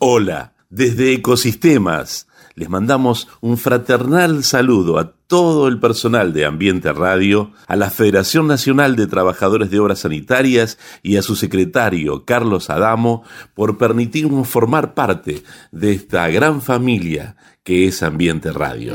Hola, desde Ecosistemas les mandamos un fraternal saludo a todo el personal de Ambiente Radio, a la Federación Nacional de Trabajadores de Obras Sanitarias y a su secretario Carlos Adamo por permitirnos formar parte de esta gran familia que es Ambiente Radio.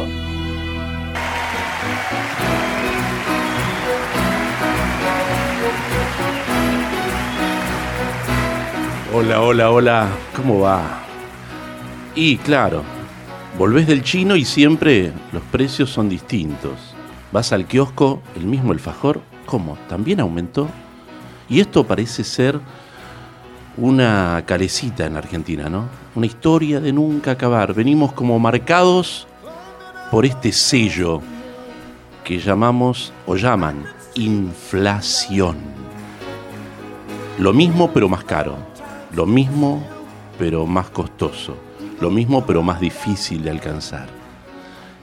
Hola, hola, hola, ¿cómo va? Y claro, volvés del chino y siempre los precios son distintos. Vas al kiosco, el mismo alfajor, ¿cómo? ¿También aumentó? Y esto parece ser una calecita en Argentina, ¿no? Una historia de nunca acabar. Venimos como marcados por este sello que llamamos o llaman inflación. Lo mismo pero más caro. Lo mismo pero más costoso lo mismo pero más difícil de alcanzar.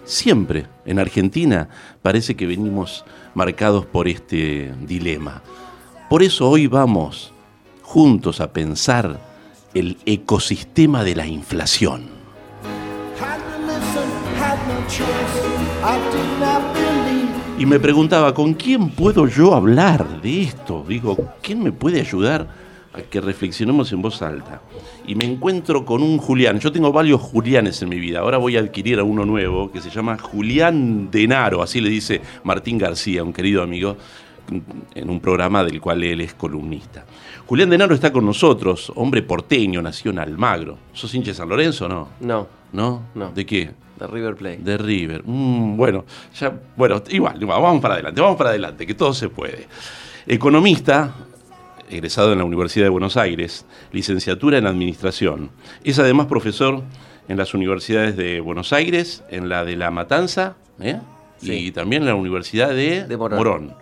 Siempre en Argentina parece que venimos marcados por este dilema. Por eso hoy vamos juntos a pensar el ecosistema de la inflación. Y me preguntaba, ¿con quién puedo yo hablar de esto? Digo, ¿quién me puede ayudar? Que reflexionemos en voz alta. Y me encuentro con un Julián. Yo tengo varios Julianes en mi vida. Ahora voy a adquirir a uno nuevo que se llama Julián Denaro, así le dice Martín García, un querido amigo, en un programa del cual él es columnista. Julián Denaro está con nosotros, hombre porteño, nació en Almagro. ¿Sos hincha de San Lorenzo o no? No. ¿No? No. ¿De qué? De River Plate. De River. Mm, bueno, ya, bueno, igual, vamos para adelante, vamos para adelante, que todo se puede. Economista, egresado en la Universidad de Buenos Aires, licenciatura en Administración. Es además profesor en las universidades de Buenos Aires, en la de La Matanza ¿eh? y también en la Universidad de, Morón.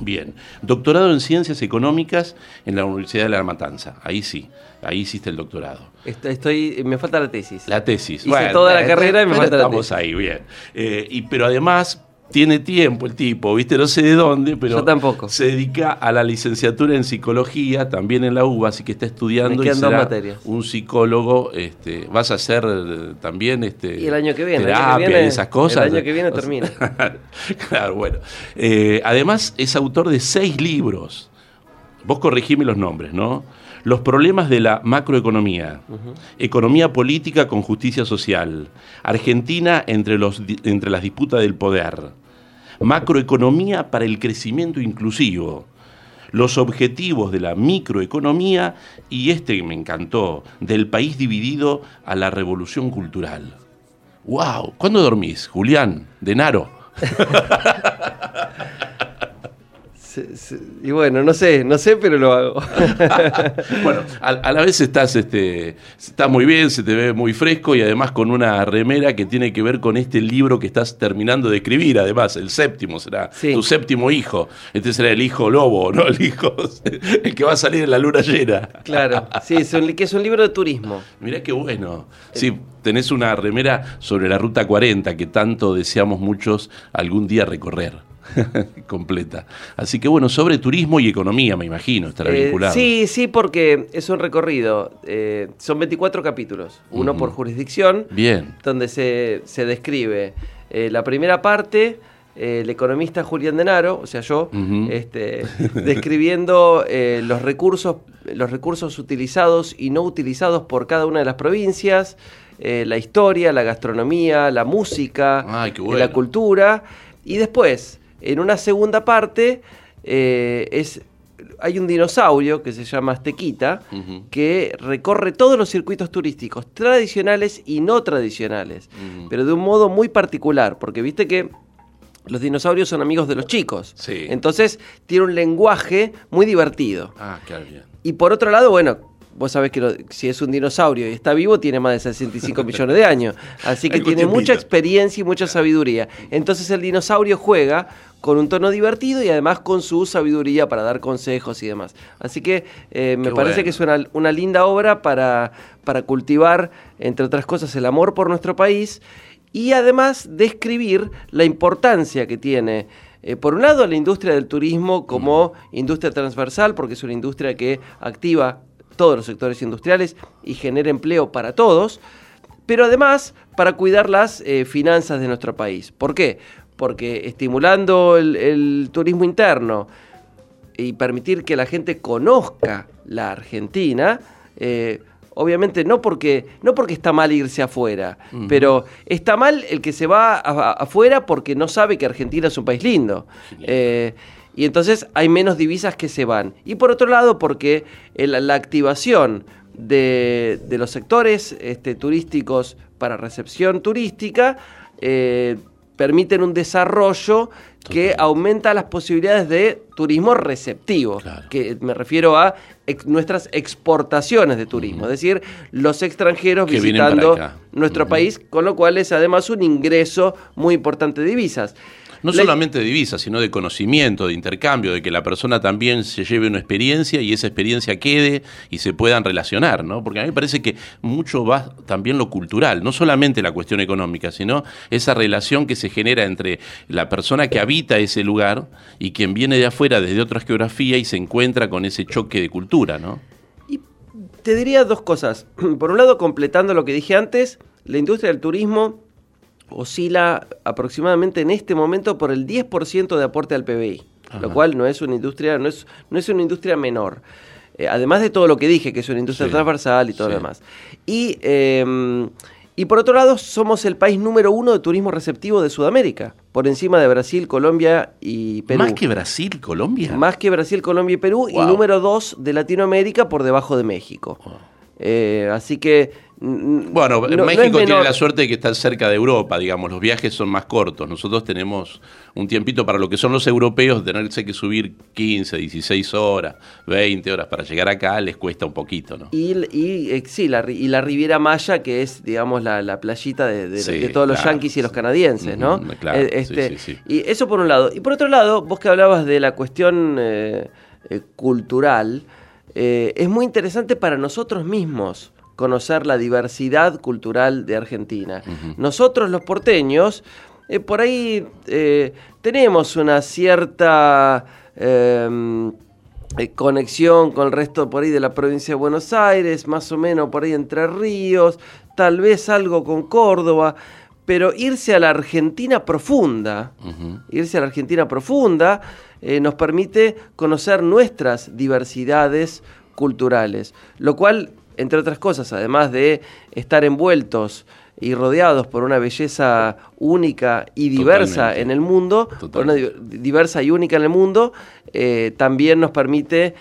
Bien, doctorado en Ciencias Económicas en la Universidad de La Matanza. Ahí sí, ahí hiciste el doctorado. Estoy, me falta la tesis. La tesis. Hice toda la carrera y me falta la tesis. Estamos ahí, bien. Eh, y, pero además tiene tiempo el tipo, ¿viste? No sé de dónde, pero tampoco. se dedica a la licenciatura en psicología, también en la UBA, así que está estudiando y será un psicólogo. Este, vas a hacer eh, también este, y el año que viene, terapia y esas cosas. El año que viene termina. claro, bueno. Eh, además, es autor de seis libros. Vos corregime los nombres, ¿no? Los problemas de la macroeconomía, economía política con justicia social, Argentina entre, los, entre las disputas del poder, macroeconomía para el crecimiento inclusivo, los objetivos de la microeconomía y este me encantó, del país dividido a la revolución cultural. ¡Wow! ¿Cuándo dormís, Julián? De Naro. y bueno, no sé, no sé, pero lo hago. bueno, a, la vez estás, este, está muy bien, se te ve muy fresco y además con una remera que tiene que ver con este libro que estás terminando de escribir, además, el séptimo será tu séptimo hijo. Este será el hijo lobo, ¿no? El hijo, el que va a salir en la luna llena. Claro, sí, es un, que es un libro de turismo. Mirá qué bueno. Sí, tenés una remera sobre la ruta 40 que tanto deseamos muchos algún día recorrer. completa. Así que bueno, sobre turismo y economía, me imagino, estará eh, vinculado. Sí, sí, porque es un recorrido. Eh, son 24 capítulos, uno por jurisdicción. Bien. Donde se, describe eh, la primera parte. el economista Julián Denaro, o sea yo, este, describiendo los, recursos, los recursos utilizados y no utilizados por cada una de las provincias, la historia, la gastronomía, la música, la cultura. Y después, en una segunda parte eh, es, hay un dinosaurio que se llama Aztequita que recorre todos los circuitos turísticos, tradicionales y no tradicionales, pero de un modo muy particular, porque viste que los dinosaurios son amigos de los chicos. Entonces tiene un lenguaje muy divertido. Ah, claro, bien. Y por otro lado, bueno, vos sabés que si es un dinosaurio y está vivo, tiene más de 65 millones de años. Así que tiene mucha experiencia y mucha sabiduría. Entonces el dinosaurio juega con un tono divertido y además con su sabiduría para dar consejos y demás. Así que eh, me parece que es una, linda obra para, para cultivar, entre otras cosas, el amor por nuestro país y además describir la importancia que tiene. Eh, por un lado, la industria del turismo como industria transversal, porque es una industria que activa todos los sectores industriales y genera empleo para todos, pero además para cuidar las eh, finanzas de nuestro país. ¿Por qué? Porque estimulando el, turismo interno y permitir que la gente conozca la Argentina, eh, obviamente no porque, no porque está mal irse afuera, pero está mal el que se va afuera porque no sabe que Argentina es un país lindo. Y entonces hay menos divisas que se van. Y por otro lado, porque la activación de, los sectores este, turísticos para recepción turística eh, permiten un desarrollo que aumenta las posibilidades de turismo receptivo, que me refiero a nuestras exportaciones de turismo, es decir, los extranjeros visitando nuestro país, con lo cual es además un ingreso muy importante de divisas. No solamente de divisas, sino de conocimiento, de intercambio, de que la persona también se lleve una experiencia y esa experiencia quede y se puedan relacionar, ¿no? Porque a mí me parece que mucho va también lo cultural, no solamente la cuestión económica, sino esa relación que se genera entre la persona que habita ese lugar y quien viene de afuera desde otra geografía y se encuentra con ese choque de cultura, ¿no? Y te diría dos cosas. Por un lado, completando lo que dije antes, la industria del turismo oscila aproximadamente en este momento por el 10% de aporte al PBI, lo cual no es una industria, no es, no es una industria menor. Eh, además de todo lo que dije, que es una industria transversal y todo lo demás. Y, em, y por otro lado, somos el país número uno de turismo receptivo de Sudamérica, por encima de Brasil, Colombia y Perú. ¿Más que Brasil, Colombia? Más que Brasil, Colombia y Perú, y número dos de Latinoamérica por debajo de México. Eh, así que bueno, México tiene la suerte de que está cerca de Europa, digamos, los viajes son más cortos. Nosotros tenemos un tiempito para lo que son los europeos, tenerse que subir 15, 16 horas, 20 horas para llegar acá les cuesta un poquito, ¿no? Y, y eh, sí, la, y la Riviera Maya, que es, digamos, la, playita de, todos los yanquis y los canadienses, ¿no? claro, eh, este, Y eso por un lado. Y por otro lado, vos que hablabas de la cuestión eh, cultural, es muy interesante para nosotros mismos conocer la diversidad cultural de Argentina. Nosotros los porteños, eh, por ahí eh, tenemos una cierta em, eh, conexión con el resto por ahí de la provincia de Buenos Aires, más o menos por ahí entre ríos, tal vez algo con Córdoba, pero irse a la Argentina profunda, irse a la Argentina profunda, nos permite conocer nuestras diversidades culturales, lo cual entre otras cosas, además de estar envueltos y rodeados por una belleza única y diversa en el mundo, diversa y única en el mundo, eh, también nos permite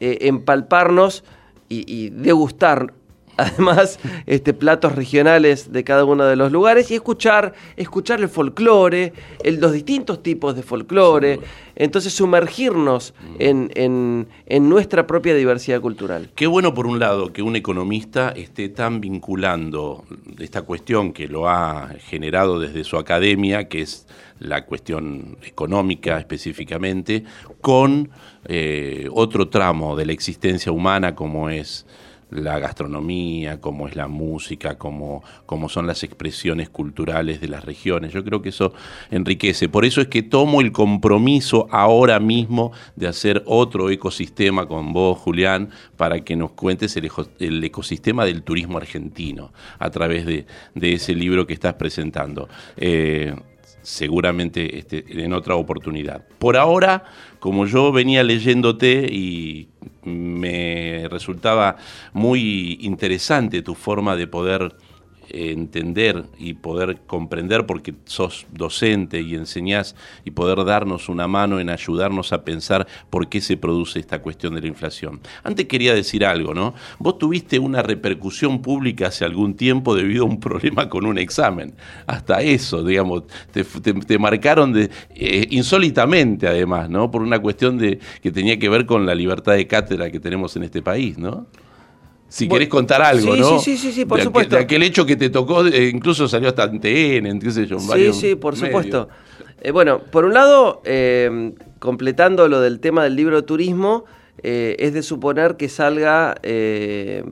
eh, empalparnos y, degustar además este, platos regionales de cada uno de los lugares y escuchar, escuchar el folclore, los distintos tipos de folclore, entonces sumergirnos mm. en, en, nuestra propia diversidad cultural. Qué bueno por un lado que un economista esté tan vinculando esta cuestión que lo ha generado desde su academia, que es la cuestión económica específicamente, con eh, otro tramo de la existencia humana como es la gastronomía, como es la música, como, como, son las expresiones culturales de las regiones. Yo creo que eso enriquece. Por eso es que tomo el compromiso ahora mismo de hacer otro ecosistema con vos, Julián, para que nos cuentes el, ecosistema del turismo argentino a través de, ese libro que estás presentando. Eh, seguramente este, en otra oportunidad. Por ahora, como yo venía leyéndote y me resultaba muy interesante tu forma de poder entender y poder comprender porque sos docente y enseñás y poder darnos una mano en ayudarnos a pensar por qué se produce esta cuestión de la inflación. Antes quería decir algo, ¿no? Vos tuviste una repercusión pública hace algún tiempo debido a un problema con un examen. Hasta eso, digamos, te, marcaron de, eh, insólitamente además, ¿no? Por una cuestión de que tenía que ver con la libertad de cátedra que tenemos en este país, ¿no? Si querés contar algo, ¿no? Sí, sí, sí, por supuesto. de aquel hecho que te tocó, eh, incluso salió hasta en TN, qué sé yo, Sí, sí, por supuesto. Eh, bueno, por un lado, eh, completando lo del tema del libro de turismo, es de suponer que salga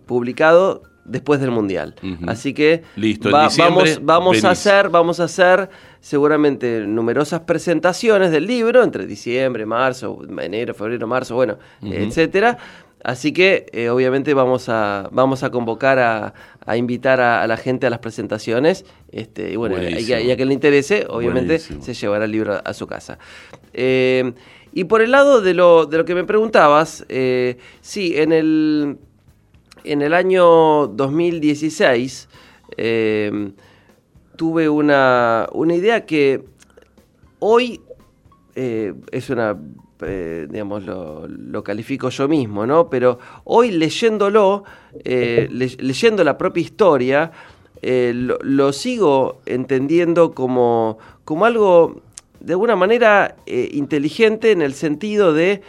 publicado después del mundial. Así que Listo, vamos, vamos a hacer, vamos a hacer seguramente numerosas presentaciones del libro entre diciembre, marzo, enero, febrero, marzo, bueno, etcétera Así que eh, obviamente vamos a, vamos a convocar a, invitar a, la gente a las presentaciones. Este, y bueno, y a, que le interese, obviamente se llevará el libro a, su casa. Eh, y por el lado de lo, de lo que me preguntabas, eh, sí, en el, en el año 2016 tuve una, una idea que hoy es una eh, digamos, lo, califico yo mismo, ¿no? Pero hoy leyéndolo, eh, leyendo la propia historia, eh, lo, sigo entendiendo como, como algo de alguna manera inteligente en el sentido de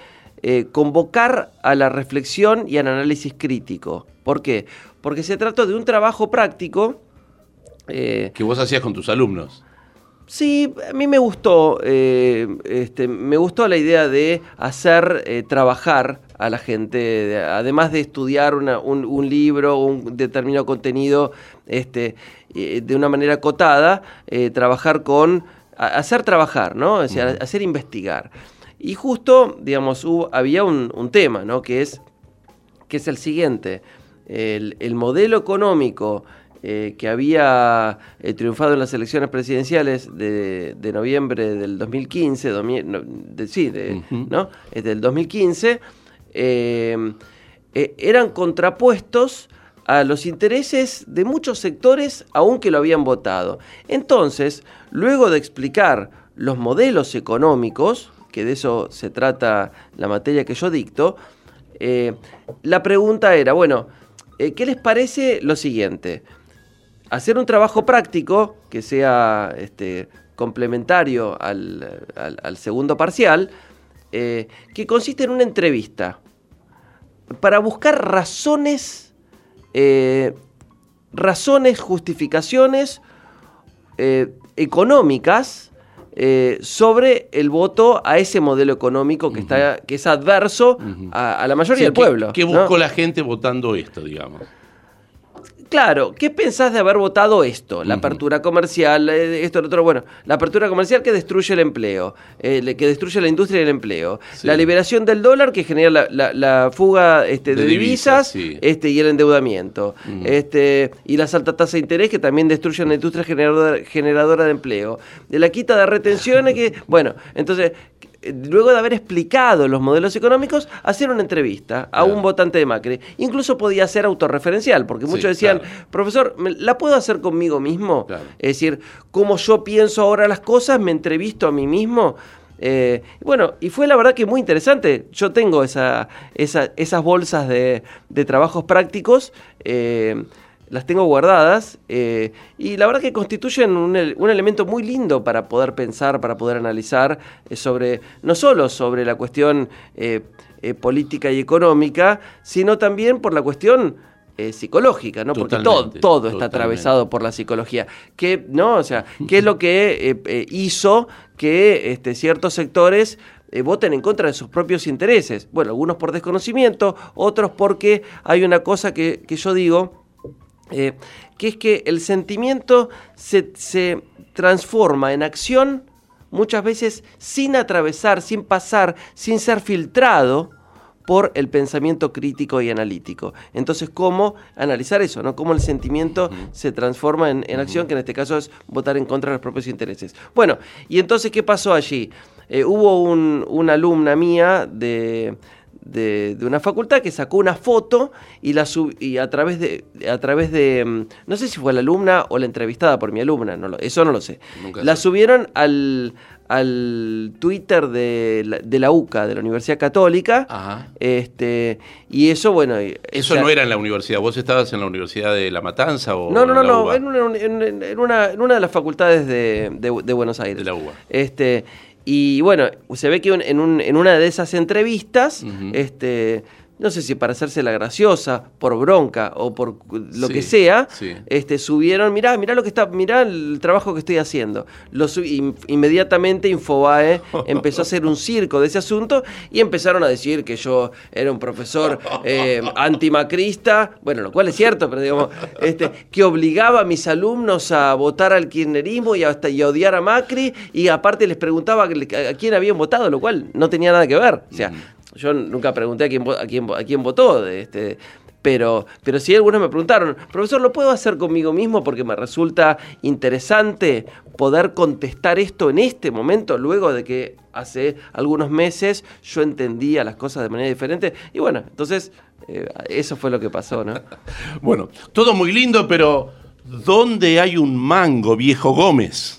convocar a la reflexión y al análisis crítico. ¿Por qué? Porque se trata de un trabajo práctico. que vos hacías con tus alumnos. Sí, a mí me gustó, eh, este, me gustó la idea de hacer eh, trabajar a la gente, además de estudiar un, libro o un determinado contenido este, eh, de una manera acotada, trabajar con, hacer trabajar, ¿no? Es decir, hacer investigar. Y justo, digamos, había un, tema, ¿no? Que es, que es el siguiente, el, el modelo económico eh, que había eh, triunfado en las elecciones presidenciales de, noviembre del 2015, sí, ¿no? del 2015, eh, eran contrapuestos a los intereses de muchos sectores, aunque lo habían votado. Entonces, luego de explicar los modelos económicos, que de eso se trata la materia que yo dicto, la pregunta era, bueno, ¿qué les parece lo siguiente? Hacer un trabajo práctico que sea este, complementario al, segundo parcial, eh, que consiste en una entrevista para buscar razones, eh, razones, justificaciones eh, económicas sobre el voto a ese modelo económico que, está, que es adverso a, la mayoría del pueblo. ¿Qué buscó la gente votando esto, digamos? Claro, ¿qué pensás de haber votado esto? La apertura comercial, eh, esto, lo otro. Bueno, la apertura comercial que destruye el empleo, eh, que destruye la industria y el empleo. La liberación del dólar que genera la, fuga este, de, divisas, este, y el endeudamiento. este, y las altas tasas de interés que también destruyen la industria generadora, generadora de empleo. De la quita de retenciones que. Bueno, entonces, luego de haber explicado los modelos económicos, hacer una entrevista a un votante de Macri. Incluso podía ser autorreferencial, porque muchos decían, profesor, ¿la puedo hacer conmigo mismo? Es decir, como yo pienso ahora las cosas, me entrevisto a mí mismo. Eh, bueno, y fue la verdad que muy interesante. Yo tengo esa, esas bolsas de, trabajos prácticos. Eh, las tengo guardadas eh, y la verdad que constituyen un, elemento muy lindo para poder pensar, para poder analizar sobre, no solo sobre la cuestión política y económica, sino también por la cuestión eh, psicológica, ¿no? Porque todo, todo está atravesado por la psicología. ¿Qué, ¿no? O sea, ¿qué es lo que eh, eh, hizo que este, ciertos sectores voten en contra de sus propios intereses? Bueno, algunos por desconocimiento, otros porque hay una cosa que, yo digo, que es que el sentimiento se, se transforma en acción muchas veces sin atravesar, sin pasar, sin ser filtrado por el pensamiento crítico y analítico. Entonces, ¿cómo analizar eso? ¿no? ¿Cómo el sentimiento se transforma en, acción, que en este caso es votar en contra de los propios intereses? Bueno, y entonces, ¿qué pasó allí? Eh, hubo una alumna mía de, una facultad que sacó una foto y la y a través de a través de mm, no sé si fue la alumna o la entrevistada por mi alumna no eso no lo sé la subieron al, al Twitter de la, UCA, de la Universidad Católica. Este, y eso, bueno. Eso no era en la universidad. ¿Vos estabas en la Universidad de La Matanza o.? No, no, no, no en, una, en, una, de las facultades de, Buenos Aires. De la UCA. Este, y bueno, se ve que en, en una de esas entrevistas, este no sé si para hacerse la graciosa, por bronca o por lo que sea, este, subieron, mirá, mirá lo que está, mirá el trabajo que estoy haciendo. Lo inmediatamente Infobae empezó a hacer un circo de ese asunto y empezaron a decir que yo era un profesor eh, antimacrista, bueno, lo cual es cierto, pero digamos, este, que obligaba a mis alumnos a votar al kirchnerismo y hasta y a odiar a Macri, y aparte les preguntaba a quién habían votado, lo cual no tenía nada que ver. O sea, yo nunca pregunté a quién, a quién, a quién votó, este, pero, pero sí algunos me preguntaron, profesor, ¿lo puedo hacer conmigo mismo? Porque me resulta interesante poder contestar esto en este momento, luego de que hace algunos meses yo entendía las cosas de manera diferente. Y bueno, entonces eh, eso fue lo que pasó, ¿no? bueno, todo muy lindo, pero ¿dónde hay un mango, viejo Gómez?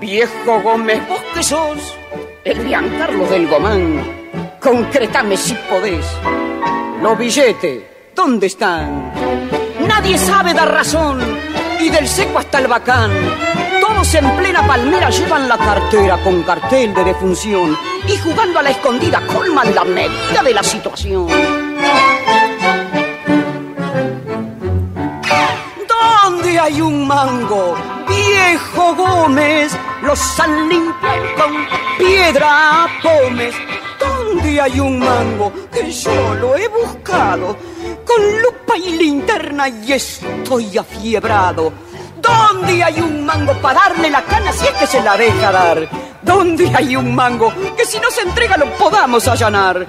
Viejo Gómez, vos que sos el Carlos del Gomán, concretame si podés. Los billetes, ¿dónde están? Nadie sabe dar razón, y del seco hasta el bacán. Todos en plena palmera llevan la cartera con cartel de defunción y jugando a la escondida colman la medida de la situación. Hay un mango? Viejo Gómez, los han limpiado con piedra pomes. ¿Dónde hay un mango que yo lo he buscado? Con lupa y linterna y estoy afiebrado. ¿Dónde hay un mango para darle la cana si es que se la deja dar? ¿Dónde hay un mango que si no se entrega lo podamos allanar?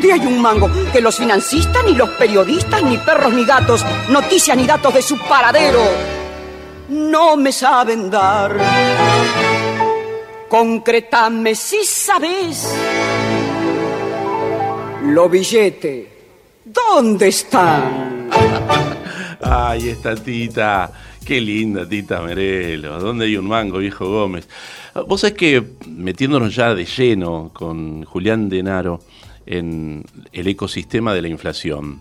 ¿Dónde hay un mango que los financistas, ni los periodistas, ni perros, ni gatos, noticias ni datos de su paradero no me saben dar? Concretame si sabes. Lo billete, ¿dónde están? Ay, esta tita. Qué linda tita Merelo. ¿Dónde hay un mango, viejo Gómez? Vos sabés que metiéndonos ya de lleno con Julián Denaro en el ecosistema de la inflación.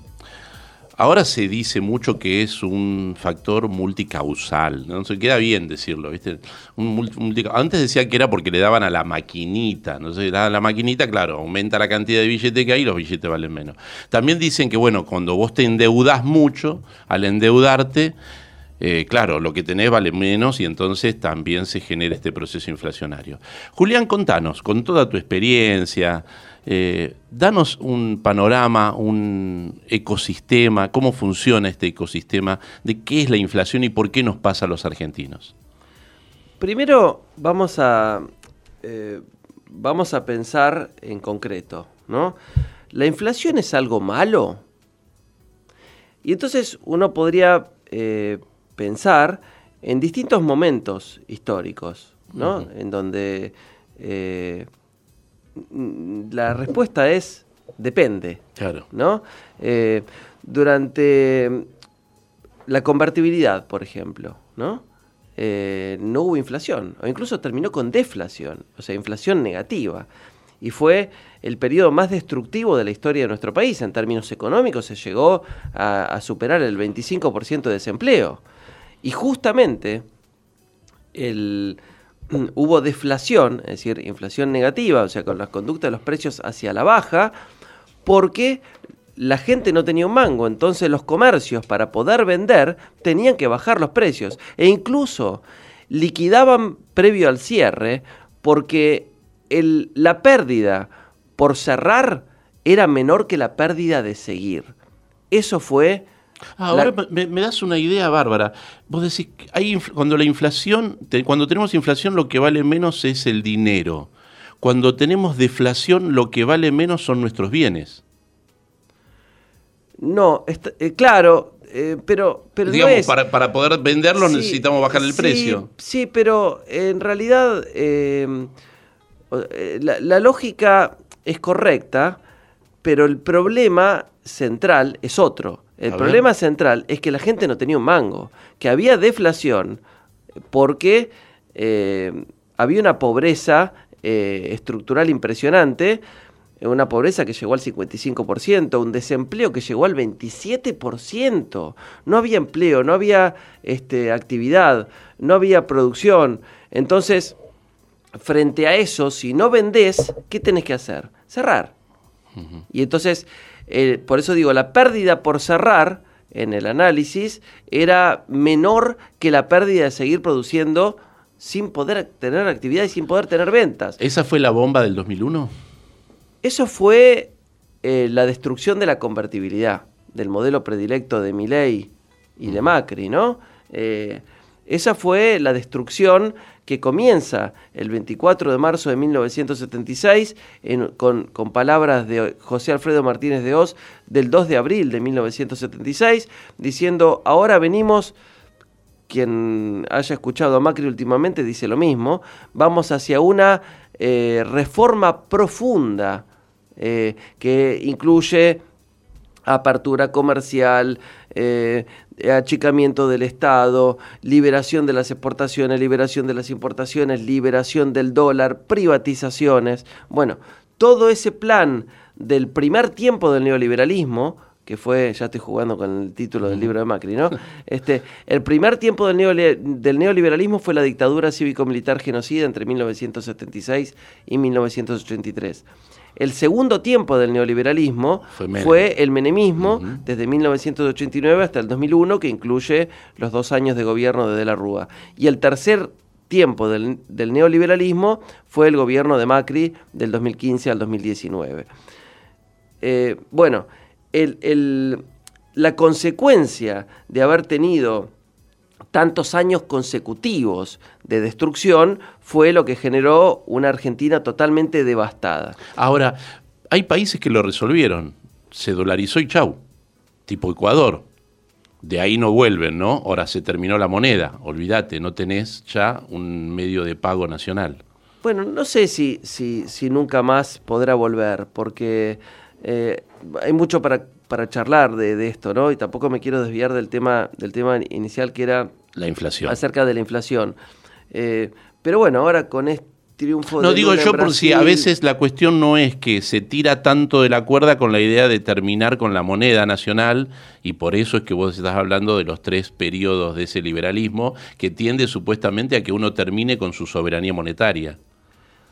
Ahora se dice mucho que es un factor multicausal, ¿no? Se queda bien decirlo, ¿viste? Antes decía que era porque le daban a la maquinita, ¿no? sé, a la maquinita, claro, aumenta la cantidad de billetes que hay y los billetes valen menos. También dicen que, bueno, cuando vos te endeudas mucho, al endeudarte, eh, claro, lo que tenés vale menos y entonces también se genera este proceso inflacionario. Julián, contanos, con toda tu experiencia, eh, danos un panorama, un ecosistema, cómo funciona este ecosistema, de qué es la inflación y por qué nos pasa a los argentinos. Primero vamos a, eh, vamos a pensar en concreto, ¿no? ¿La inflación es algo malo? Y entonces uno podría eh, pensar en distintos momentos históricos, ¿no? En donde la respuesta es depende. Claro. ¿no? Eh, durante la convertibilidad, por ejemplo, ¿no? Eh, no hubo inflación, o incluso terminó con deflación, o sea, inflación negativa. Y fue el periodo más destructivo de la historia de nuestro país. En términos económicos se llegó a, a superar el 25% de desempleo. Y justamente el, hubo deflación, es decir, inflación negativa, o sea, con las conductas de los precios hacia la baja, porque la gente no tenía un mango, entonces los comercios para poder vender tenían que bajar los precios e incluso liquidaban previo al cierre porque la pérdida por cerrar era menor que la pérdida de seguir. Eso fue Ah, ahora me, das una idea bárbara. Vos decís, hay cuando la inflación, cuando tenemos inflación lo que vale menos es el dinero. Cuando tenemos deflación lo que vale menos son nuestros bienes. No, eh, claro, eh, pero, pero Digamos, para, poder venderlo necesitamos bajar el precio. Sí, pero en realidad em, la, la lógica es correcta, pero el problema central es otro el problema central es que la gente no tenía un mango, que había deflación porque eh, había una pobreza eh, estructural impresionante, una pobreza que llegó al 55%, un desempleo que llegó al 27%. No había empleo, no había este, actividad, no había producción. Entonces, frente a eso, si no vendés, ¿qué tenés que hacer? Cerrar. Y entonces eh, por eso digo, la pérdida por cerrar en el análisis era menor que la pérdida de seguir produciendo sin poder tener actividad y sin poder tener ventas. ¿Esa fue la bomba del 2001? Eso fue eh, la destrucción de la convertibilidad, del modelo predilecto de Milley y de Macri, ¿no? Eh, esa fue la destrucción que comienza el 24 de marzo de 1976 con, palabras de José Alfredo Martínez de Oz del 2 de abril de 1976, diciendo, ahora venimos, quien haya escuchado a Macri últimamente dice lo mismo, vamos hacia una eh, reforma profunda eh, que incluye apertura comercial, eh, achicamiento del Estado, liberación de las exportaciones, liberación de las importaciones, liberación del dólar, privatizaciones. Bueno, todo ese plan del primer tiempo del neoliberalismo, que fue, ya estoy jugando con el título del libro de Macri, ¿no? Este, el primer tiempo del, del neoliberalismo fue la dictadura cívico-militar genocida entre 1976 y 1983. El segundo tiempo del neoliberalismo fue, el menemismo, desde 1989 hasta el 2001, que incluye los dos años de gobierno de De la Rúa. Y el tercer tiempo del, neoliberalismo fue el gobierno de Macri del 2015 al 2019. Eh, bueno, la consecuencia de haber tenido tantos años consecutivos de destrucción fue lo que generó una Argentina totalmente devastada. Ahora, hay países que lo resolvieron. Se dolarizó y chau. Tipo Ecuador. De ahí no vuelven, ¿no? Ahora se terminó la moneda. Olvídate, no tenés ya un medio de pago nacional. Bueno, no sé si, si, si nunca más podrá volver, porque eh, hay mucho para para charlar de, esto, ¿no? Y tampoco me quiero desviar del tema, del tema inicial que era la inflación. Acerca de la inflación. Eh, pero bueno, ahora con este triunfo no digo yo por si a veces la cuestión no es que se tira tanto de la cuerda con la idea de terminar con la moneda nacional y por eso es que vos estás hablando de los tres periodos de ese liberalismo que tiende supuestamente a que uno termine con su soberanía monetaria.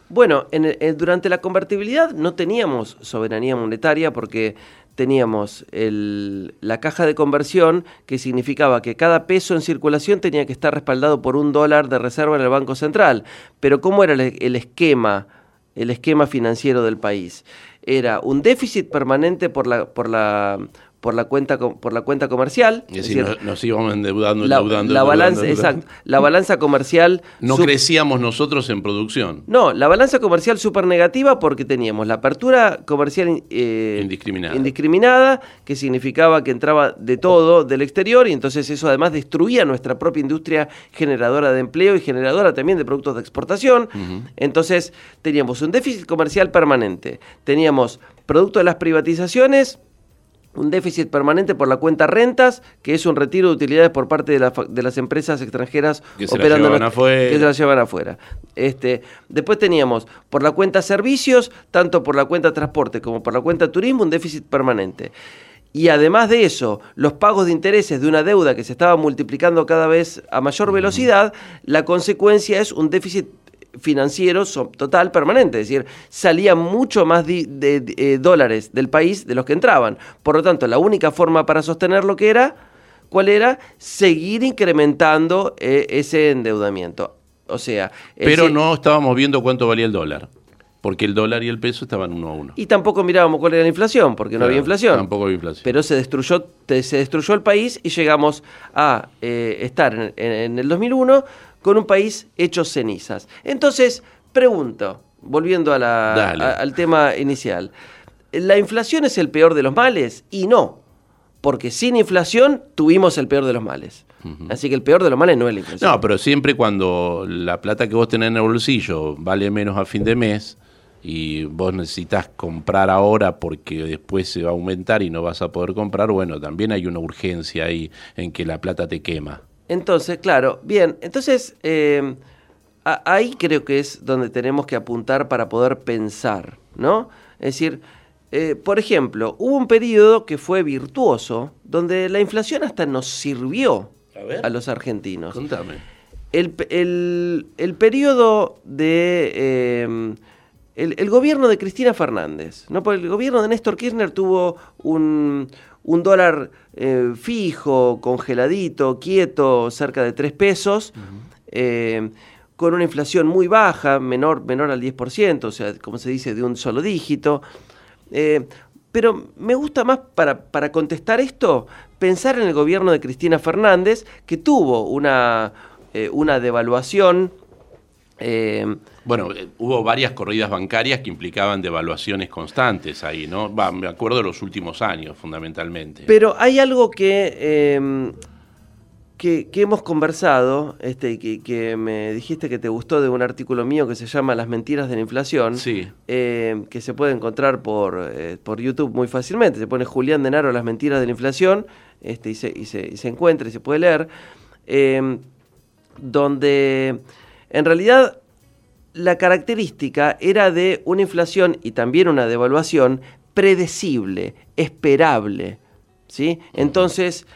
Bueno, durante la convertibilidad no teníamos soberanía monetaria porque teníamos la caja de conversión, que significaba que cada peso en circulación tenía que estar respaldado por un dólar de reserva en el Banco Central. Pero ¿cómo era el, esquema, el esquema financiero del país? Era un déficit permanente por la, por la cuenta por la cuenta comercial. Es decir, nos, íbamos endeudando, la, endeudando, la balanza, exacto, la balanza comercial. No crecíamos nosotros en producción. No, la balanza comercial súper negativa porque teníamos la apertura comercial eh, indiscriminada. indiscriminada, que significaba que entraba de todo del exterior y entonces eso además destruía nuestra propia industria generadora de empleo y generadora también de productos de exportación. Entonces teníamos un déficit comercial permanente, teníamos producto de las privatizaciones un déficit permanente por la cuenta rentas, que es un retiro de utilidades por parte de, de las empresas extranjeras que operando se afuera. que se las llevan afuera. Este, después teníamos por la cuenta servicios, tanto por la cuenta transporte como por la cuenta turismo, un déficit permanente. Y además de eso, los pagos de intereses de una deuda que se estaba multiplicando cada vez a mayor velocidad, la consecuencia es un déficit financiero total permanente, es decir, salía mucho más de, eh, dólares del país de los que entraban. Por lo tanto, la única forma para sostener lo que era, ¿cuál era? Seguir incrementando eh, ese endeudamiento. O sea... Pero no estábamos viendo cuánto valía el dólar. Porque el dólar y el peso estaban uno a uno. Y tampoco mirábamos cuál era la inflación, porque no había inflación. Tampoco había inflación. Pero se destruyó, se destruyó el país y llegamos a eh, estar en, en, el 2001 con un país hecho cenizas. Entonces, pregunto, volviendo al tema inicial, ¿la inflación es el peor de los males? Y no, porque sin inflación tuvimos el peor de los males. Así que el peor de los males no es la inflación. No, pero siempre cuando la plata que vos tenés en el bolsillo vale menos a fin de mes y vos necesitas comprar ahora porque después se va a aumentar y no vas a poder comprar, bueno, también hay una urgencia ahí en que la plata te quema. Entonces, claro, bien, entonces eh, ahí creo que es donde tenemos que apuntar para poder pensar, ¿no? Es decir, eh, por ejemplo, hubo un periodo que fue virtuoso, donde la inflación hasta nos sirvió a, los argentinos. Contame. El, el, periodo de... Em, el, gobierno de Cristina Fernández, ¿no? Porque el gobierno de Néstor Kirchner tuvo un, un dólar eh, fijo, congeladito, quieto, cerca de 3 pesos, eh, con una inflación muy baja, menor, menor al 10%, o sea, como se dice, de un solo dígito. Eh, pero me gusta más para, para, contestar esto, pensar en el gobierno de Cristina Fernández, que tuvo una, una devaluación eh, bueno, eh, hubo varias corridas bancarias que implicaban devaluaciones constantes ahí, ¿no? me acuerdo de los últimos años, fundamentalmente. Pero hay algo que, em, que, hemos conversado, este, que, que, me dijiste que te gustó de un artículo mío que se llama Las mentiras de la inflación, sí. Em, que se puede encontrar por, eh, por YouTube muy fácilmente. Se pone Julián Denaro Las mentiras de la inflación este, y, se, y, se, y se encuentra y se puede leer, em, donde en realidad, la característica era de una inflación y también una devaluación predecible, esperable. ¿sí? Entonces,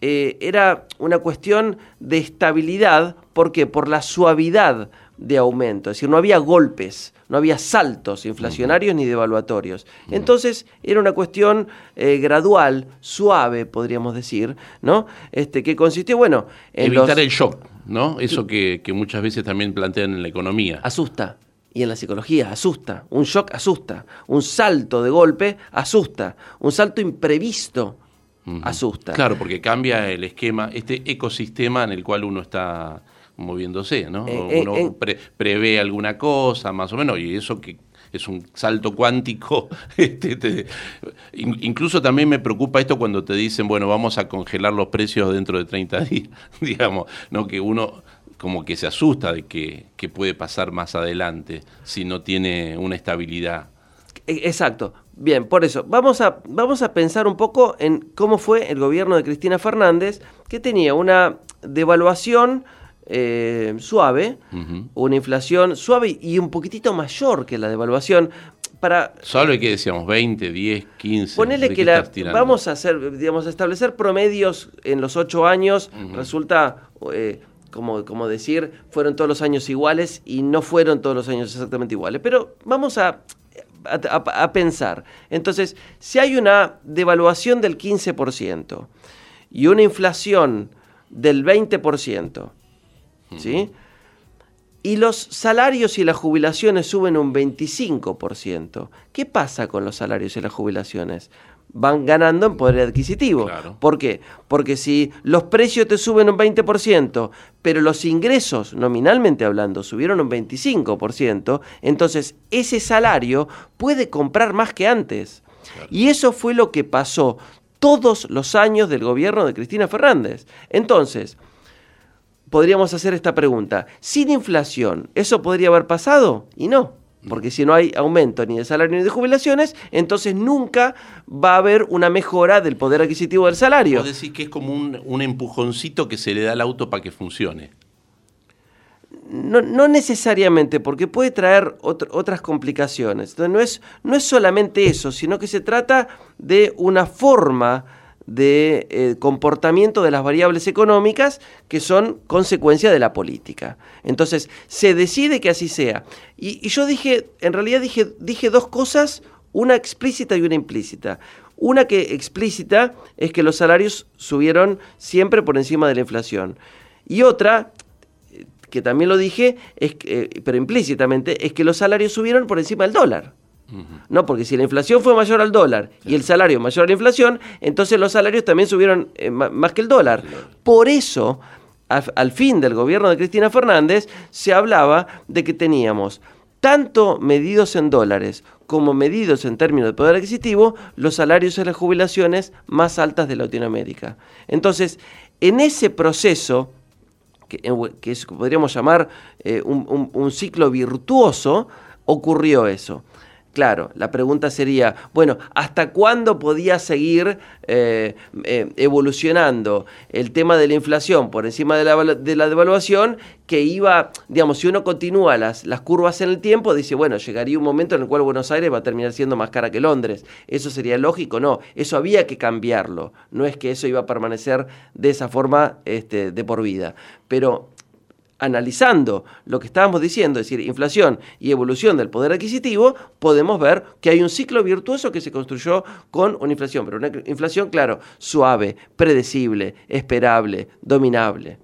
eh, era una cuestión de estabilidad, ¿por qué? Por la suavidad de aumento, es decir, no había golpes, no había saltos inflacionarios ni devaluatorios. Entonces era una cuestión eh, gradual, suave, podríamos decir, ¿no? Este, que consistió, bueno, en evitar el shock, ¿no? Eso que, muchas veces también plantean en la economía. Asusta. Y en la psicología asusta, un shock asusta, un salto de golpe asusta, un salto imprevisto asusta. Claro, porque cambia el esquema, este ecosistema en el cual uno está moviéndose, ¿no? Eh, eh, Uno prevé alguna cosa, más o menos, y eso que es un salto cuántico. Este, incluso también me preocupa esto cuando te dicen, bueno, vamos a congelar los precios dentro de 30 días, digamos, ¿no? Que uno como que se asusta de que, que puede pasar más adelante si no tiene una estabilidad. E, exacto. Bien, por eso, vamos a, vamos a pensar un poco en cómo fue el gobierno de Cristina Fernández, que tenía una devaluación eh, suave, una inflación suave y un poquitito mayor que la devaluación. Para, Suave que decíamos 20, 10, 15. Ponele que la, vamos a hacer, digamos, a establecer promedios en los ocho años, resulta eh, como, como decir, fueron todos los años iguales y no fueron todos los años exactamente iguales. Pero vamos a a, pensar. Entonces, si hay una devaluación del 15% y una inflación del 20%, ¿sí? Y los salarios y las jubilaciones suben un 25%. ¿Qué pasa con los salarios y las jubilaciones? van ganando en poder adquisitivo. ¿Por qué? Porque si los precios te suben un 20%, pero los ingresos, nominalmente hablando, subieron un 25%, entonces ese salario puede comprar más que antes. Y eso fue lo que pasó todos los años del gobierno de Cristina Fernández. Entonces, podríamos hacer esta pregunta, ¿sin inflación eso podría haber pasado? Y no. Porque si no hay aumento ni de salario ni de jubilaciones, entonces nunca va a haber una mejora del poder adquisitivo del salario. Vos decís que es como un, empujoncito que se le da al auto para que funcione. No, necesariamente, porque puede traer otras complicaciones. Entonces no es, no es solamente eso, sino que se trata de una forma de eh, comportamiento de las variables económicas que son consecuencia de la política. Entonces, se decide que así sea. Y, yo dije, en realidad dije, dije dos cosas, una explícita y una implícita. Una que explícita es que los salarios subieron siempre por encima de la inflación. Y otra, que también lo dije, es eh, pero implícitamente, es que los salarios subieron por encima del dólar. No, porque si la inflación fue mayor al dólar y el salario mayor a la inflación, entonces los salarios también subieron eh, más que el dólar. Por eso, al fin del gobierno de Cristina Fernández, se hablaba de que teníamos tanto medidos en dólares como medidos en términos de poder adquisitivo, los salarios y las jubilaciones más altas de Latinoamérica. Entonces, en ese proceso, que, podríamos llamar eh, un ciclo virtuoso, ocurrió eso. Claro, la pregunta sería, bueno, ¿hasta cuándo podía seguir eh, eh, evolucionando el tema de la inflación por encima de la, de la, devaluación que iba, digamos, si uno continúa las, las curvas en el tiempo, dice, bueno, llegaría un momento en el cual Buenos Aires va a terminar siendo más cara que Londres. ¿Eso sería lógico? No, eso había que cambiarlo. No es que eso iba a permanecer de esa forma este, de por vida. Pero analizando lo que estábamos diciendo, es decir, inflación y evolución del poder adquisitivo, podemos ver que hay un ciclo virtuoso que se construyó con una inflación, pero una inflación, claro, suave, predecible, esperable, dominable.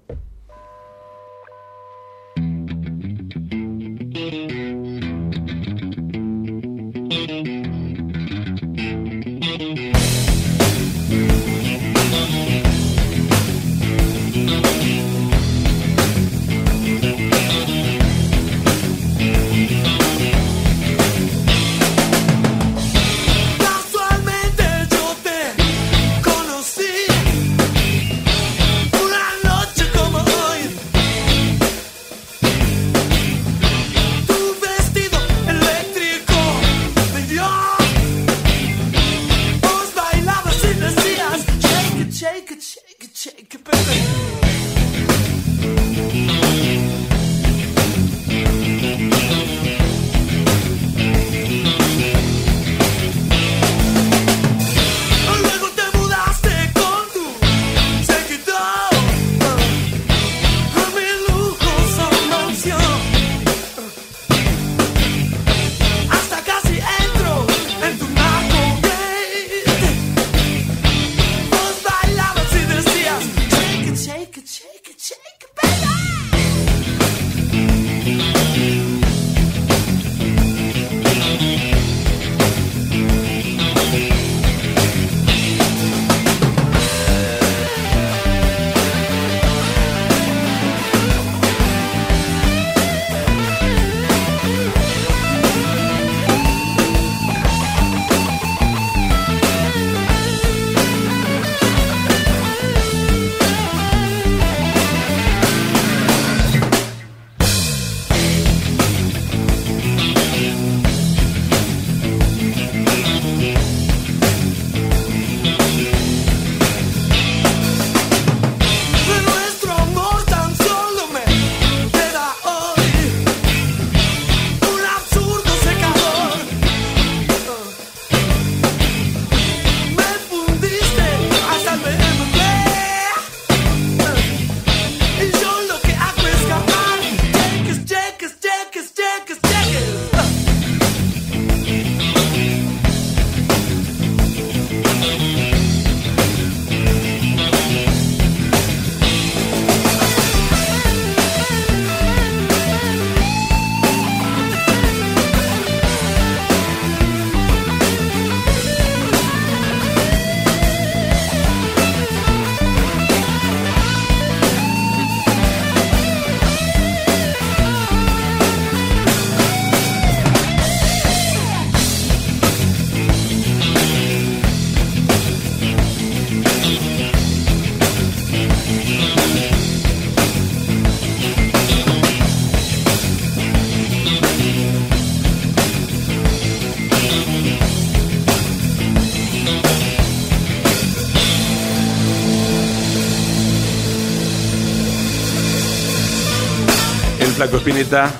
Espineta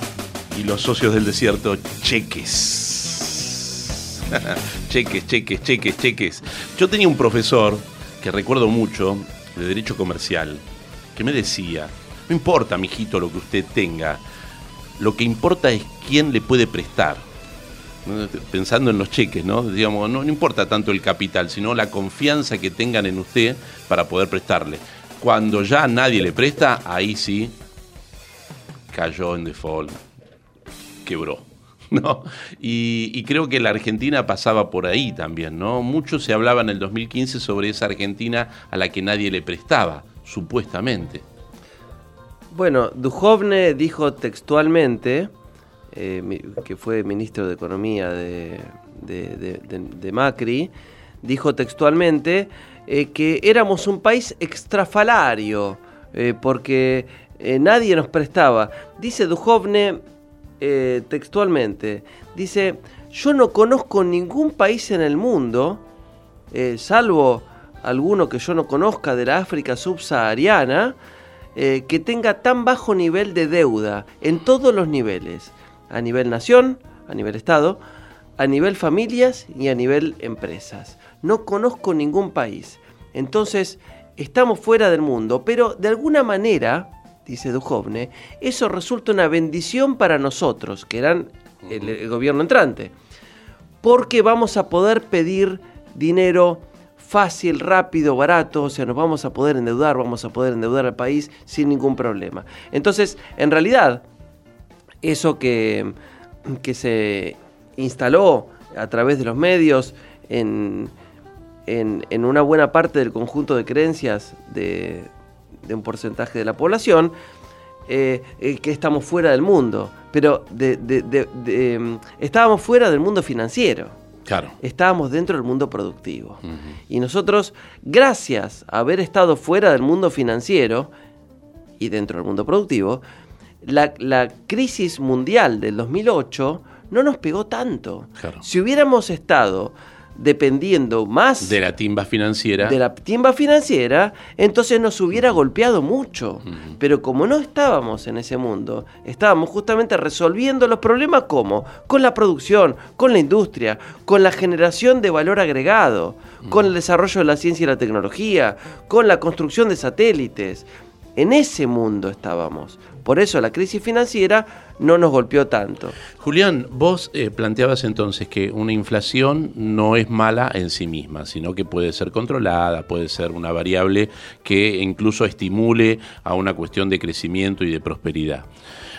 y los socios del desierto, cheques. cheques, cheques, cheques, cheques. Yo tenía un profesor que recuerdo mucho de Derecho Comercial que me decía, no importa, mijito, lo que usted tenga, lo que importa es quién le puede prestar. Pensando en los cheques, ¿no? Digamos, no, no importa tanto el capital, sino la confianza que tengan en usted para poder prestarle. Cuando ya nadie le presta, ahí sí cayó en default, quebró. ¿no? Y, creo que la Argentina pasaba por ahí también, ¿no? Mucho se hablaba en el 2015 sobre esa Argentina a la que nadie le prestaba, supuestamente. Bueno, Duhovne dijo textualmente, eh, que fue ministro de Economía de, Macri, dijo textualmente eh, que éramos un país extrafalario, eh, porque nadie nos prestaba. Dice Duhovne textualmente, dice, yo no conozco ningún país en el mundo, salvo alguno que yo no conozca de la África subsahariana, eh, que tenga tan bajo nivel de deuda en todos los niveles, a nivel nación, a nivel Estado, a nivel familias y a nivel empresas. No conozco ningún país. Entonces, estamos fuera del mundo, pero de alguna manera, dice Duhovne, eso resulta una bendición para nosotros, que eran el gobierno entrante, porque vamos a poder pedir dinero fácil, rápido, barato, o sea, nos vamos a poder endeudar, vamos a poder endeudar al país sin ningún problema. Entonces, en realidad, eso que, que se instaló a través de los medios en, en, una buena parte del conjunto de creencias de, un porcentaje de la población, eh, eh, que estamos fuera del mundo, pero de, estábamos fuera del mundo financiero. Claro. Estábamos dentro del mundo productivo. Y nosotros, gracias a haber estado fuera del mundo financiero y dentro del mundo productivo, la, la crisis mundial del 2008 no nos pegó tanto. Si hubiéramos estado dependiendo más de la timba financiera. De la timba financiera, entonces nos hubiera golpeado mucho. Pero como no estábamos en ese mundo, estábamos justamente resolviendo los problemas como con la producción, con la industria, con la generación de valor agregado, con el desarrollo de la ciencia y la tecnología, con la construcción de satélites. En ese mundo estábamos. Por eso la crisis financiera no nos golpeó tanto. Julián, vos eh, planteabas entonces que una inflación no es mala en sí misma, sino que puede ser controlada, puede ser una variable que incluso estimule a una cuestión de crecimiento y de prosperidad.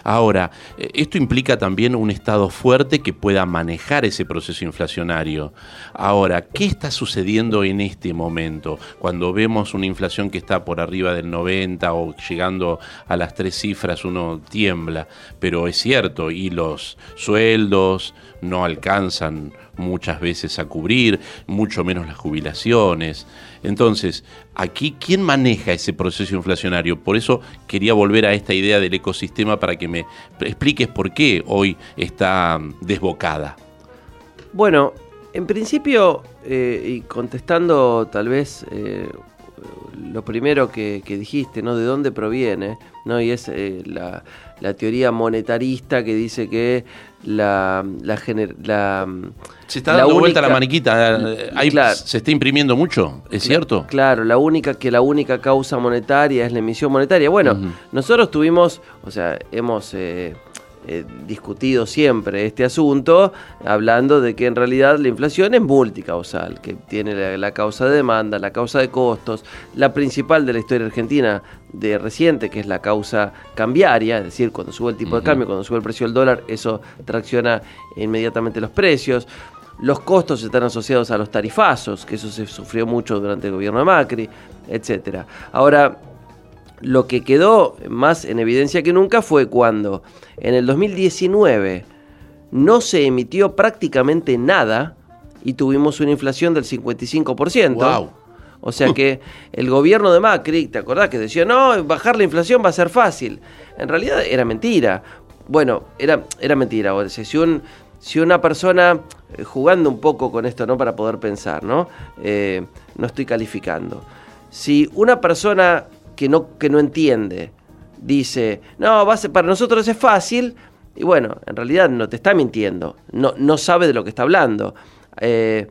Ahora, eh, esto implica también un Estado fuerte que pueda manejar ese proceso inflacionario. Ahora, ¿qué está sucediendo en este momento? Cuando vemos una inflación que está por arriba del 90 o llegando a las tres cifras, uno tiembla, pero es cierto, y los sueldos no alcanzan muchas veces a cubrir, mucho menos las jubilaciones. Entonces, aquí, ¿quién maneja ese proceso inflacionario? Por eso quería volver a esta idea del ecosistema para que me expliques por qué hoy está desbocada. Bueno, en principio, eh, y contestando tal vez eh, lo primero que, dijiste, ¿no? De dónde proviene, ¿no? Y es eh, la, teoría monetarista que dice que la, la, la se está dando vuelta la maniquita, Ahí se está imprimiendo mucho, ¿es cierto? Claro, la única que la única causa monetaria es la emisión monetaria. Bueno, nosotros tuvimos, o sea, hemos eh, eh, discutido siempre este asunto, hablando de que en realidad la inflación es multicausal, que tiene la, causa de demanda, la causa de costos, la principal de la historia argentina de reciente, que es la causa cambiaria, es decir, cuando sube el tipo de cambio, cuando sube el precio del dólar, eso tracciona inmediatamente los precios. Los costos están asociados a los tarifazos, que eso se sufrió mucho durante el gobierno de Macri, etc. Ahora, lo que quedó más en evidencia que nunca fue cuando en el 2019 no se emitió prácticamente nada y tuvimos una inflación del 55%. Wow. O sea que el gobierno de Macri, ¿te acordás que decía, no, bajar la inflación va a ser fácil? En realidad era mentira. Bueno, era, era mentira. O sea, si, un, si una persona, eh, jugando un poco con esto, ¿no? Para poder pensar, ¿no? Eh, no estoy calificando. Si una persona que no, que no entiende dice, no, va a ser- para nosotros es fácil, y bueno, en realidad no te está mintiendo, no, no sabe de lo que está hablando. Eh,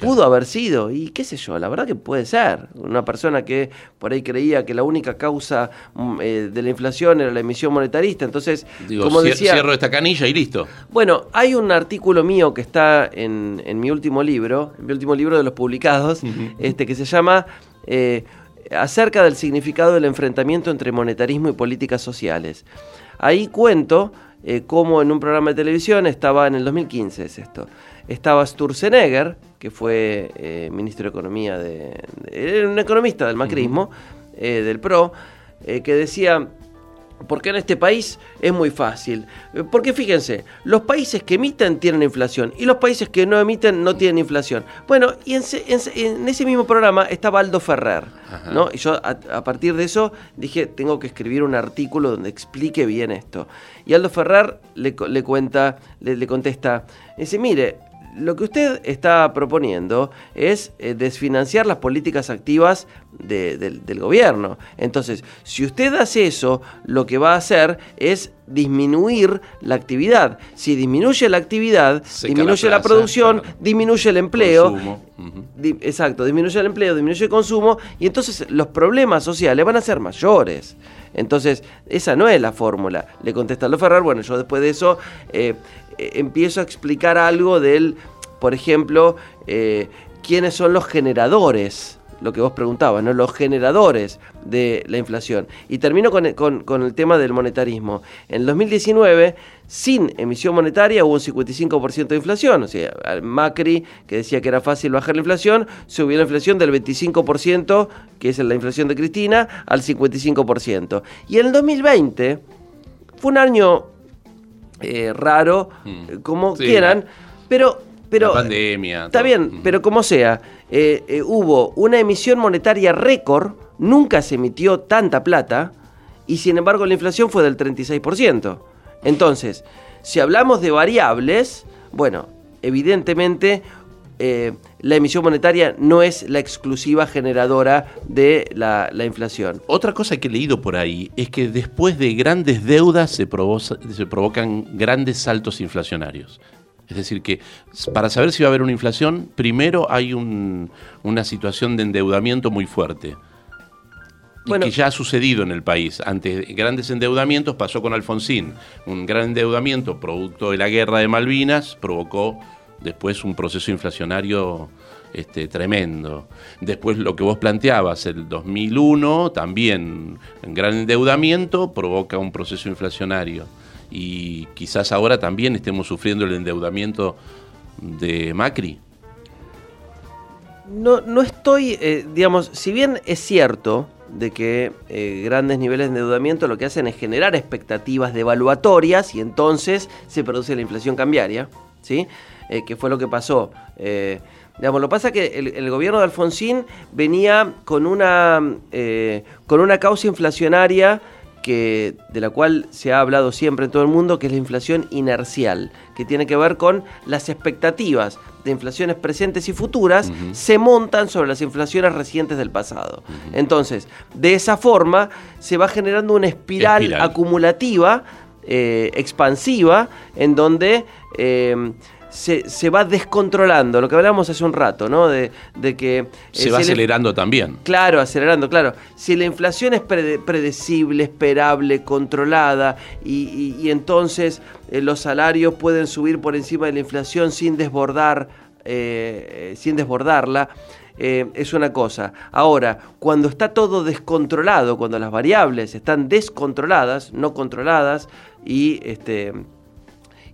Pudo haber sido, y qué sé yo, la verdad que puede ser. Una persona que por ahí creía que la única causa mm, eh, de la inflación era la emisión monetarista, entonces, Digo, como cier- decía... cierro esta canilla y listo. Bueno, hay un artículo mío que está en, en mi último libro, en mi último libro de los publicados, este, que se llama eh, Acerca del significado del enfrentamiento entre monetarismo y políticas sociales. Ahí cuento eh, cómo en un programa de televisión estaba, en el 2015 es esto, estaba Sturzenegger, que fue eh, ministro de Economía, de, de- era un economista del macrismo, eh, del PRO, que decía... Porque en este país es muy fácil. Eh, Porque fíjense, los países que emiten tienen inflación y los países que no emiten no tienen inflación. Bueno, y en, se- en se- en ese mismo programa estaba Aldo Ferrer, Ajá. ¿no? Y yo a, a partir de eso dije, tengo que escribir un artículo donde explique bien esto. Y Aldo Ferrer le, cuenta, le, le contesta, dice, mire, lo que usted está proponiendo es eh, desfinanciar las políticas activas de- del, del gobierno. Entonces, si usted hace eso, lo que va a hacer es disminuir la actividad. Si disminuye la actividad, Seca disminuye la producción, claro. disminuye el empleo. Consumo, ujú. Di- Exacto, disminuye el empleo, disminuye el consumo y entonces los problemas sociales van a ser mayores. Entonces, esa no es la fórmula. Le contesta a Ferrer, bueno, yo después de eso eh, eh, empiezo a explicar algo del, por ejemplo, eh, quiénes son los generadores, lo que vos preguntabas, ¿no? Los generadores de la inflación. Y termino con, el- tema del monetarismo. En el 2019, sin emisión monetaria, hubo un 55% de inflación. O sea, Macri, que decía que era fácil bajar la inflación, subió la inflación del 25%, que es la inflación de Cristina, al 55%. Y en el 2020 fue un año eh, raro, Mm. eh, como Sí, quieran, pero... pero La pandemia. Está todo. bien, Mm. pero como sea, eh, eh, hubo una emisión monetaria récord, nunca se emitió tanta plata, y sin embargo la inflación fue del 36%. Entonces, si hablamos de variables, bueno, evidentemente eh, la emisión monetaria no es la exclusiva generadora de la, la inflación. Otra cosa que he leído por ahí es que después de grandes deudas se, provoca- se provocan grandes saltos inflacionarios. Es decir, que para saber si va a haber una inflación, primero hay un- una situación de endeudamiento muy fuerte. Y que ya ha sucedido en el país. Ante grandes endeudamientos pasó con Alfonsín. Un gran endeudamiento producto de la guerra de Malvinas provocó después un proceso inflacionario este, tremendo. Después lo que vos planteabas, el 2001, también gran endeudamiento provoca un proceso inflacionario. Y quizás ahora también estemos sufriendo el endeudamiento de Macri. No, no estoy, eh, digamos, si bien es cierto de que eh, grandes niveles de endeudamiento lo que hacen es generar expectativas devaluatorias y entonces se produce la inflación cambiaria, ¿sí? Eh, que fue lo que pasó. Eh, digamos, lo que pasa es que el, el gobierno de Alfonsín venía con una, eh, con una causa inflacionaria que, de la cual se ha hablado siempre en todo el mundo, que es la inflación inercial, que tiene que ver con las expectativas de inflaciones presentes y futuras se montan sobre las inflaciones recientes del pasado. Entonces, de esa forma se va generando una espiral, Espiral. acumulativa, eh, expansiva, en donde eh, se, se va descontrolando, lo que hablamos hace un rato, ¿no? De, de que... eh, Se va acelerando también. Claro, acelerando, claro. Si la inflación es prede- predecible, esperable, controlada, y, y- y entonces eh, los salarios pueden subir por encima de la inflación sin desbordar, eh, eh, sin desbordarla, eh, es una cosa. Ahora, cuando está todo descontrolado, cuando las variables están descontroladas, no controladas, y este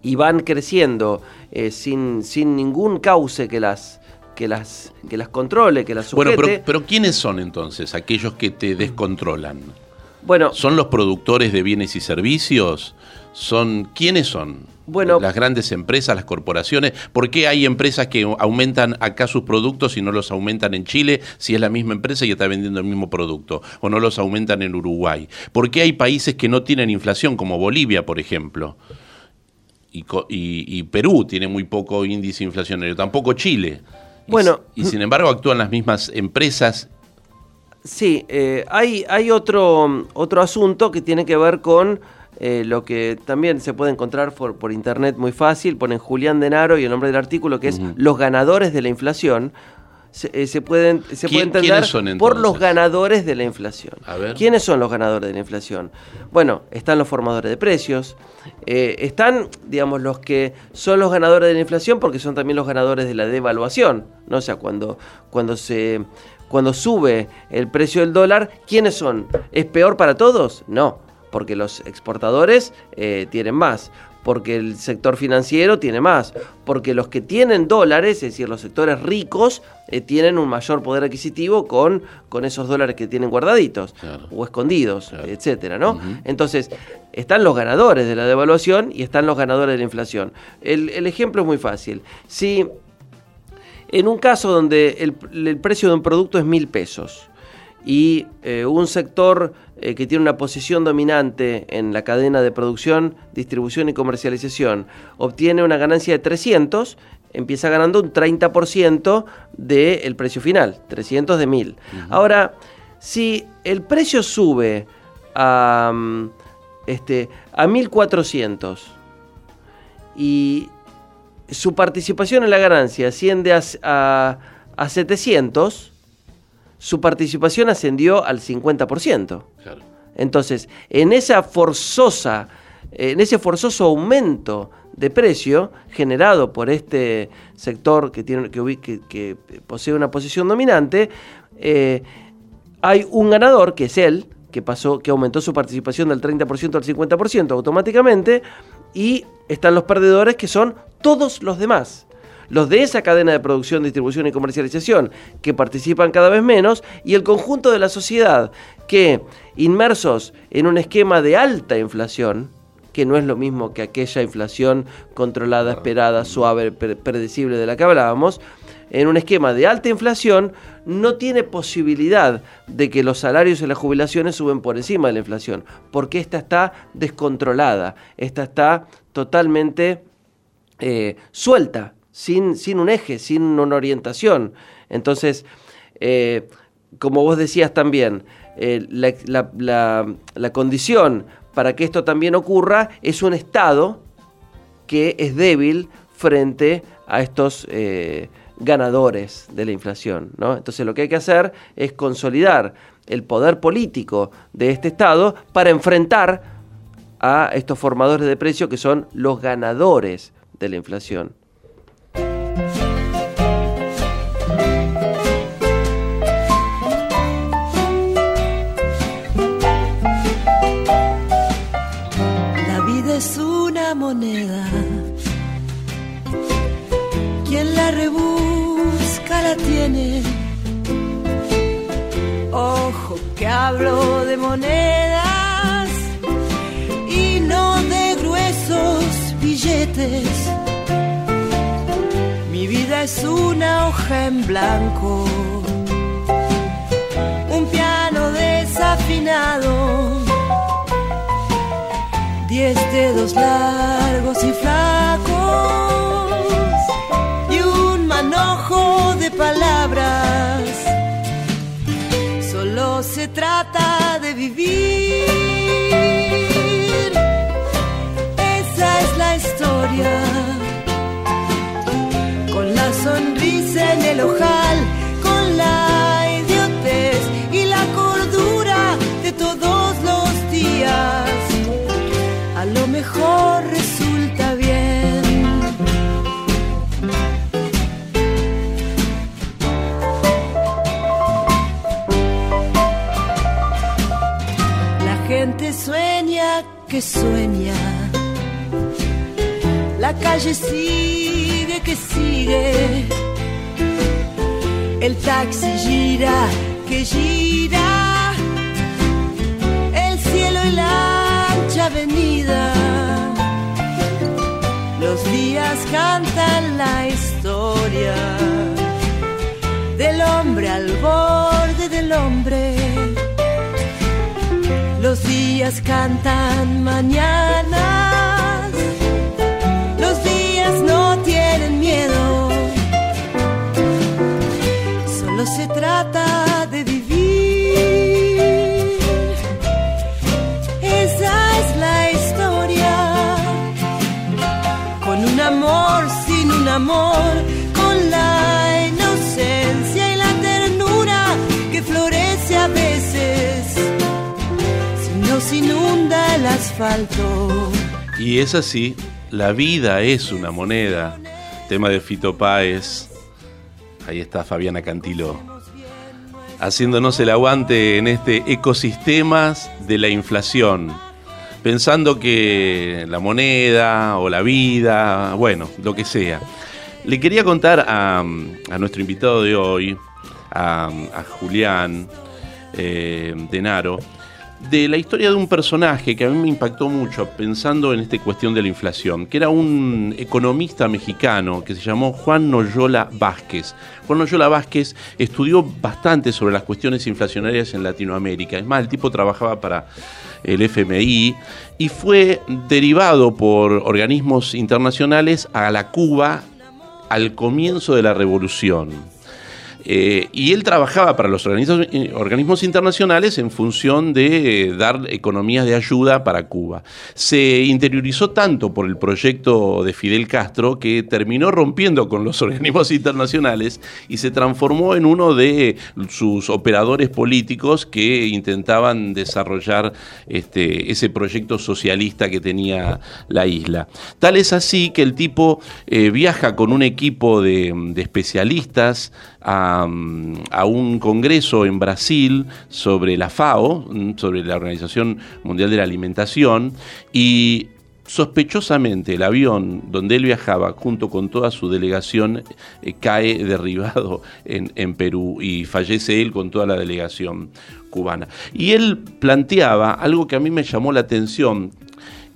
y van creciendo eh, sin, sin ningún cauce que las que las que las controle, que las sujete. Bueno, pero, pero ¿quiénes son entonces aquellos que te descontrolan? Bueno, ¿Son los productores de bienes y servicios? ¿Son quiénes son? Bueno- las grandes empresas, las corporaciones. ¿Por qué hay empresas que aumentan acá sus productos y no los aumentan en Chile si es la misma empresa y está vendiendo el mismo producto? ¿O no los aumentan en Uruguay? ¿Por qué hay países que no tienen inflación, como Bolivia, por ejemplo? Y, y- Perú tiene muy poco índice inflacionario, tampoco Chile. Y Bueno. y sin embargo actúan las mismas empresas Sí, eh, hay, hay otro, otro asunto que tiene que ver con eh, lo que también se puede encontrar por, por, internet muy fácil. Ponen Julián Denaro y el nombre del artículo que es Los ganadores de la inflación. Se, eh, pueden, se puede entender por los ganadores de la inflación. ¿Quiénes son los ganadores de la inflación? Bueno, están los formadores de precios, están, digamos, los que son los ganadores de la inflación porque son también los ganadores de la devaluación. ¿no? O sea, cuando, cuando se cuando sube el precio del dólar, ¿quiénes son? ¿Es peor para todos? No, porque los exportadores eh, tienen más, porque el sector financiero tiene más, porque los que tienen dólares, es decir, los sectores ricos, eh, tienen un mayor poder adquisitivo con, con esos dólares que tienen guardaditos o escondidos, etcétera, ¿no? Entonces, están los ganadores de la devaluación y están los ganadores de la inflación. El, el ejemplo es muy fácil. Si en un caso donde el, precio de un producto es mil pesos y eh, un sector eh, que tiene una posición dominante en la cadena de producción, distribución y comercialización obtiene una ganancia de 300, empieza ganando un 30% del precio final, 300 de 1000. Ahora, si el precio sube a, mm, este, a 1400 y su participación en la ganancia asciende a, 700, su participación ascendió al 50%. Entonces, en esa forzosa, en ese forzoso aumento de precio generado por este sector que, tiene, que, que posee una posición dominante, eh, hay un ganador, que es él, que pasó, que aumentó su participación del 30% al 50% automáticamente, y están los perdedores que son todos los demás. Los de esa cadena de producción, distribución y comercialización que participan cada vez menos y el conjunto de la sociedad que, inmersos en un esquema de alta inflación, que no es lo mismo que aquella inflación controlada, esperada, suave, predecible de la que hablábamos, en un esquema de alta inflación no tiene posibilidad de que los salarios y las jubilaciones suben por encima de la inflación, porque esta está descontrolada, esta está totalmente eh, suelta, sin, sin, un eje, sin una orientación. Entonces, eh, como vos decías también, eh, la, condición para que esto también ocurra es un Estado que es débil frente a estos ganadores de la inflación. ¿no? Entonces lo que hay que hacer es consolidar el poder político de este Estado para enfrentar a estos formadores de precios que son los ganadores de la inflación. Hablo de monedas y no de gruesos billetes mi vida es una hoja en blanco, un piano desafinado, diez dedos largos y flacos y un manojo de palabras. Se trata de vivir. Esa es la historia sonrisa en el ojal, gente sueña que sueña. La calle sí que sigue. El taxi gira, que gira. El cielo y la ancha avenida. Los días cantan la historia del hombre al borde del hombre. Los días cantan mañanas, los días no tienen miedo, solo se trata de vivir. Esa es la historia, con un amor, sin un amor inunda el asfalto. Y es así, la vida es una moneda. Tema de Fito Páez. Ahí está Fabiana Cantilo. Haciéndonos el aguante en este ecosistemas de la inflación. Pensando que la moneda o la vida, bueno, lo que sea. Le quería contar a, nuestro invitado de hoy, a, Julián eh, Denaro, de la historia de un personaje que a mí me impactó mucho pensando en esta cuestión de la inflación, que era un economista mexicano que se llamó Juan Noyola Vázquez. Juan Noyola Vázquez estudió bastante sobre las cuestiones inflacionarias en Latinoamérica. Es más, el tipo trabajaba para el FMI y fue derivado por organismos internacionales a la Cuba al comienzo de la revolución. Eh, y él trabajaba para los eh, organismos, internacionales en función de eh, dar economías de ayuda para Cuba. Se interiorizó tanto por el proyecto de Fidel Castro que terminó rompiendo con los organismos internacionales y se transformó en uno de sus operadores políticos que intentaban desarrollar este, ese proyecto socialista que tenía la isla. Tal es así que el tipo viaja con un equipo de especialistas, a, un congreso en Brasil sobre la FAO, sobre la Organización Mundial de la Alimentación, y sospechosamente el avión donde él viajaba junto con toda su delegación eh, cae derribado en, en, Perú y fallece él con toda la delegación cubana. Y él planteaba algo que a mí me llamó la atención,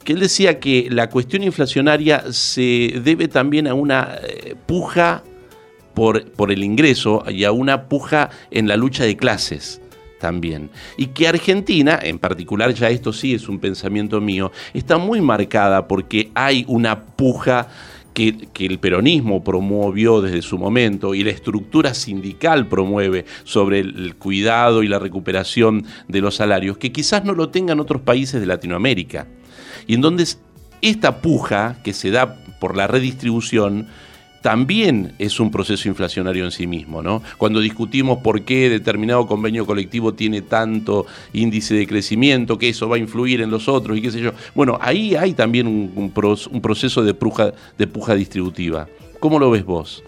que él decía que la cuestión inflacionaria se debe también a una eh, puja por, el ingreso y a una puja en la lucha de clases también. Y que Argentina, en particular ya esto sí es un pensamiento mío, está muy marcada porque hay una puja que, que, el peronismo promovió desde su momento y la estructura sindical promueve sobre el cuidado y la recuperación de los salarios, que quizás no lo tengan otros países de Latinoamérica. Y en donde esta puja que se da por la redistribución también es un proceso inflacionario en sí mismo, ¿no? Cuando discutimos por qué determinado convenio colectivo tiene tanto índice de crecimiento, que eso va a influir en los otros y qué sé yo. Bueno, ahí hay también un, proceso de puja, distributiva. ¿Cómo lo ves vos?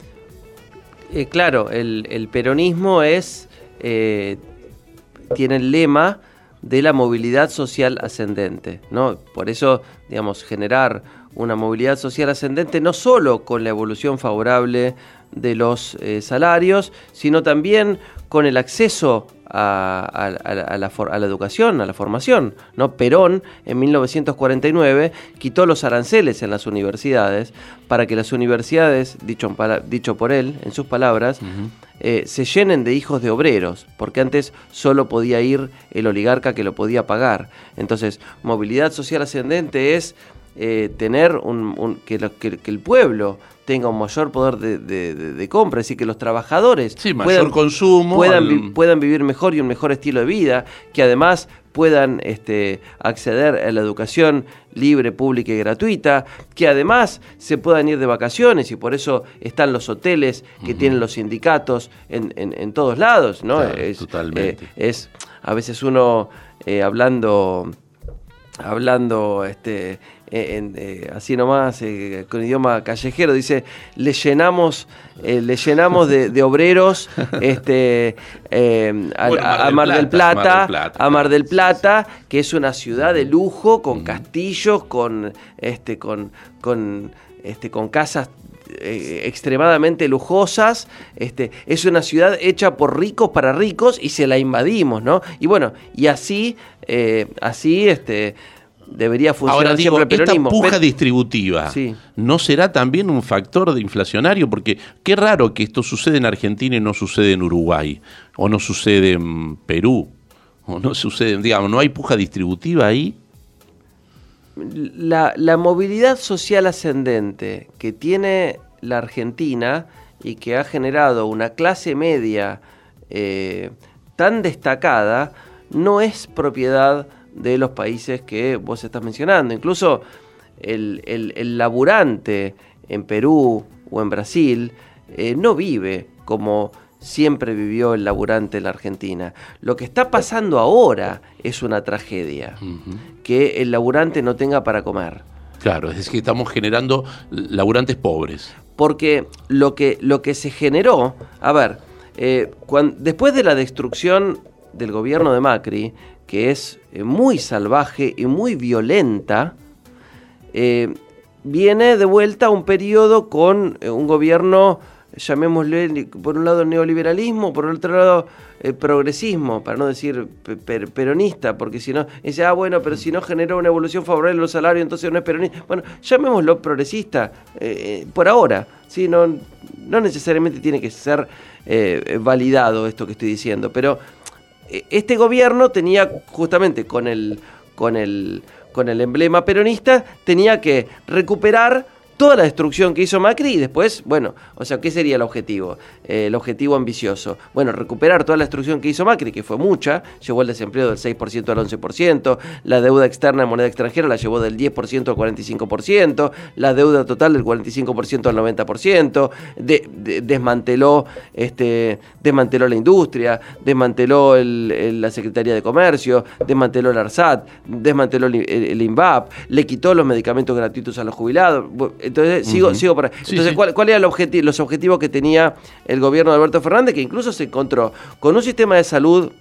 Eh, claro, el, peronismo es eh, tiene el lema de la movilidad social ascendente, ¿no? Por eso, digamos, generar una movilidad social ascendente no solo con la evolución favorable de los eh, salarios, sino también con el acceso a, la, educación, a la formación. ¿no? Perón en 1949 quitó los aranceles en las universidades para que las universidades, dicho, dicho por él, en sus palabras, eh, se llenen de hijos de obreros, porque antes solo podía ir el oligarca que lo podía pagar. Entonces, movilidad social ascendente es eh, tener un, que, el pueblo tenga un mayor poder de, compra, es decir, que los trabajadores puedan, consumo, puedan, vivir mejor y un mejor estilo de vida, que además puedan este, acceder a la educación libre, pública y gratuita, que además se puedan ir de vacaciones y por eso están los hoteles que tienen los sindicatos en, todos lados, ¿no? es, totalmente. Eh, es a veces uno eh, hablando hablando este eh, eh, así nomás, eh, con idioma callejero, dice, le llenamos, le llenamos de, obreros este, a, Mar del Plata, a Mar del Plata, que es una ciudad de lujo, con castillos, con, este, con, con, este, con casas extremadamente lujosas. Este, es una ciudad hecha por ricos para ricos y se la invadimos, ¿no? Y bueno, y así, así, este debería funcionar Ahora, digo, Esta puja distributiva no será también un factor de inflacionario, porque qué raro que esto sucede en Argentina y no sucede en Uruguay, o no sucede en Perú, o no sucede, digamos, no hay puja distributiva ahí. La, la movilidad social ascendente que tiene la Argentina y que ha generado una clase media eh, tan destacada no es propiedad de los países que vos estás mencionando. Incluso el, el, laburante en Perú o en Brasil, eh, no vive como siempre vivió el laburante en la Argentina. Lo que está pasando ahora es una tragedia, que el laburante no tenga para comer. Claro, es que estamos generando laburantes pobres. Porque lo que, lo que se generó, a ver, eh, después de la destrucción del gobierno de Macri, que es eh, muy salvaje y muy violenta, eh, viene de vuelta un periodo con un gobierno llamémosle por un lado neoliberalismo, por otro lado progresismo, para no decir peronista, porque si no, dice, ah, bueno, pero si no generó una evolución favorable en los salarios, entonces no es peronista. Bueno, llamémoslo progresista eh, eh, por ahora, ¿sí? no, no necesariamente tiene que ser eh, validado esto que estoy diciendo, pero este gobierno tenía justamente con el, con el, con el emblema peronista, tenía que recuperar toda la destrucción que hizo Macri y después, bueno, o sea, ¿qué sería el objetivo? Eh, el objetivo ambicioso. Bueno, recuperar toda la destrucción que hizo Macri, que fue mucha, llevó el desempleo del 6% al 11%, la deuda externa en moneda extranjera la llevó del 10% al 45%, la deuda total del 45% al 90%, desmanteló, este, desmanteló la industria, desmanteló la Secretaría de Comercio, desmanteló el ARSAT, desmanteló el, el INVAP, le quitó los medicamentos gratuitos a los jubilados entonces, sigo, sigo para. Entonces, ¿cuál, ¿cuál, eran los objetivos que tenía el gobierno de Alberto Fernández? Que incluso se encontró con un sistema de salud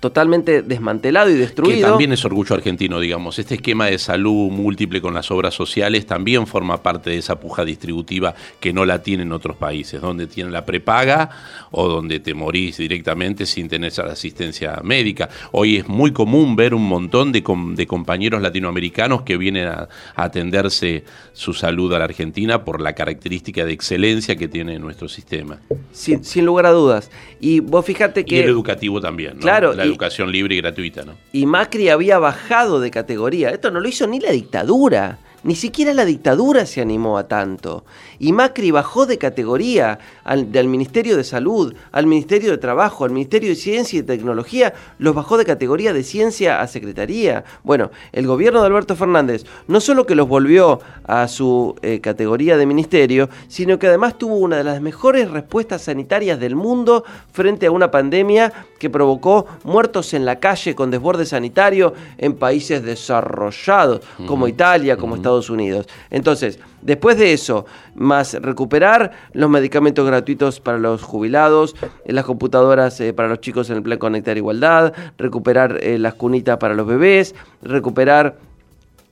totalmente desmantelado y destruido. Que también es orgullo argentino, digamos. Este esquema de salud múltiple con las obras sociales también forma parte de esa puja distributiva que no la tienen otros países, donde tienen la prepaga o donde te morís directamente sin tener esa asistencia médica. Hoy es muy común ver un montón de, de compañeros latinoamericanos que vienen a, atenderse su salud a la Argentina por la característica de excelencia que tiene nuestro sistema. Sin, sin lugar a dudas. Y vos fíjate que... Y el educativo también, ¿no? Claro, educación libre y gratuita, ¿no? Y Macri había bajado de categoría. Esto no lo hizo ni la dictadura. Ni siquiera la dictadura se animó a tanto. Y Macri bajó de categoría al, del Ministerio de Salud, al Ministerio de Trabajo, al Ministerio de Ciencia y Tecnología, los bajó de categoría de ciencia a secretaría. Bueno, el gobierno de Alberto Fernández no solo que los volvió a su eh, categoría de ministerio, sino que además tuvo una de las mejores respuestas sanitarias del mundo frente a una pandemia que provocó muertos en la calle con desborde sanitario en países desarrollados como Italia, como Estados Unidos. Entonces, después de eso, más recuperar los medicamentos gratuitos para los jubilados, eh, las computadoras eh, para los chicos en el plan Conectar Igualdad, recuperar eh, las cunitas para los bebés, recuperar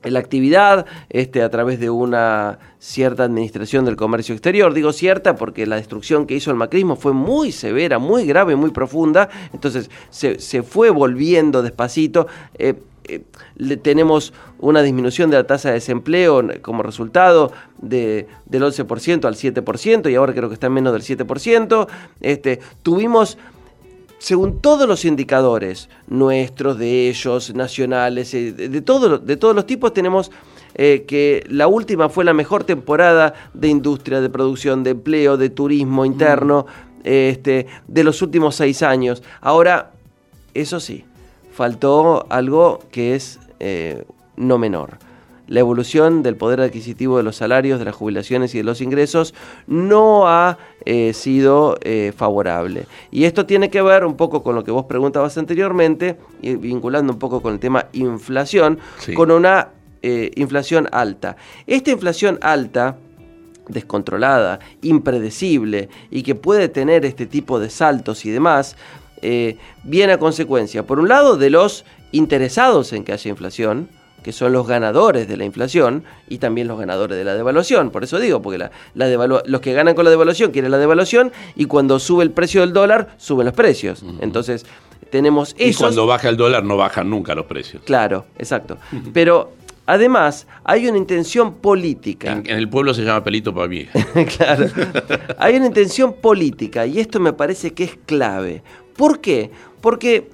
la actividad este, a través de una cierta administración del comercio exterior. Digo cierta porque la destrucción que hizo el macrismo fue muy severa, muy grave, muy profunda. Entonces se, se fue volviendo despacito. Tenemos una disminución de la tasa de desempleo como resultado de, del 11% al 7% y ahora creo que está en menos del 7%. Este, tuvimos según todos los indicadores, nuestros, de ellos, nacionales, eh, de, todo, de todos los tipos, tenemos eh, que la última fue la mejor temporada de industria, de producción, de empleo, de turismo interno, este, de los últimos seis años. Ahora, eso sí, faltó algo que es eh, no menor. La evolución del poder adquisitivo de los salarios, de las jubilaciones y de los ingresos no ha eh, sido eh, favorable. Y esto tiene que ver un poco con lo que vos preguntabas anteriormente, y vinculando un poco con el tema inflación, con una inflación alta. Esta inflación alta descontrolada, impredecible y que puede tener este tipo de saltos y demás, eh, viene a consecuencia, por un lado, de los interesados en que haya inflación, que son los ganadores de la inflación y también los ganadores de la devaluación. Por eso digo, porque la, los que ganan con la devaluación quieren la devaluación y cuando sube el precio del dólar, suben los precios. Entonces, tenemos eso. Y cuando baja el dólar, no bajan nunca los precios. Claro, exacto. Pero Además, hay una intención política. En, el pueblo se llama pelito para mí. claro. Hay una intención política y esto me parece que es clave. ¿Por qué? Porque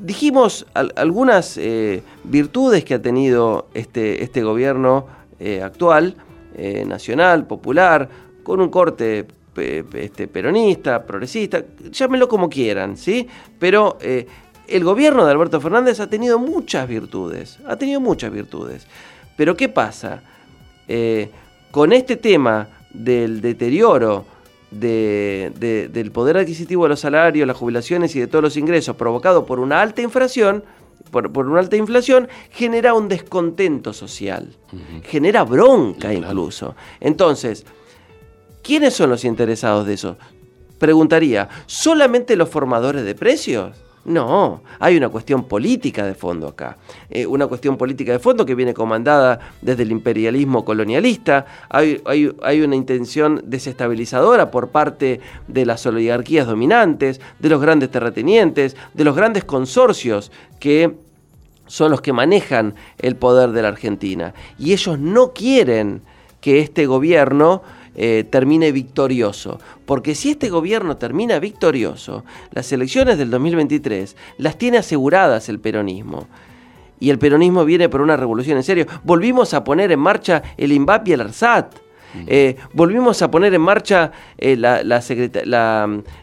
dijimos algunas eh, virtudes que ha tenido este, este gobierno eh, actual, eh, nacional, popular, con un corte este, peronista, progresista, llámenlo como quieran, ¿sí? Pero el gobierno de Alberto Fernández ha tenido muchas virtudes, ha tenido muchas virtudes. Pero ¿qué pasa? con este tema del deterioro del poder adquisitivo de los salarios, las jubilaciones y de todos los ingresos provocado por una alta inflación, por, una alta inflación, genera un descontento social, genera bronca incluso. Entonces, ¿quiénes son los interesados de eso? Preguntaría, ¿solamente los formadores de precios? No, hay una cuestión política de fondo acá. Eh, una cuestión política de fondo que viene comandada desde el imperialismo colonialista. Hay, hay, una intención desestabilizadora por parte de las oligarquías dominantes, de los grandes terratenientes, de los grandes consorcios que son los que manejan el poder de la Argentina. Y ellos no quieren que este gobierno eh, termine victorioso. Porque si este gobierno termina victorioso, las elecciones del 2023 las tiene aseguradas el peronismo. Y el peronismo viene por una revolución en serio. Volvimos a poner en marcha el INVAP y el ARSAT. Eh, volvimos a poner en marcha eh,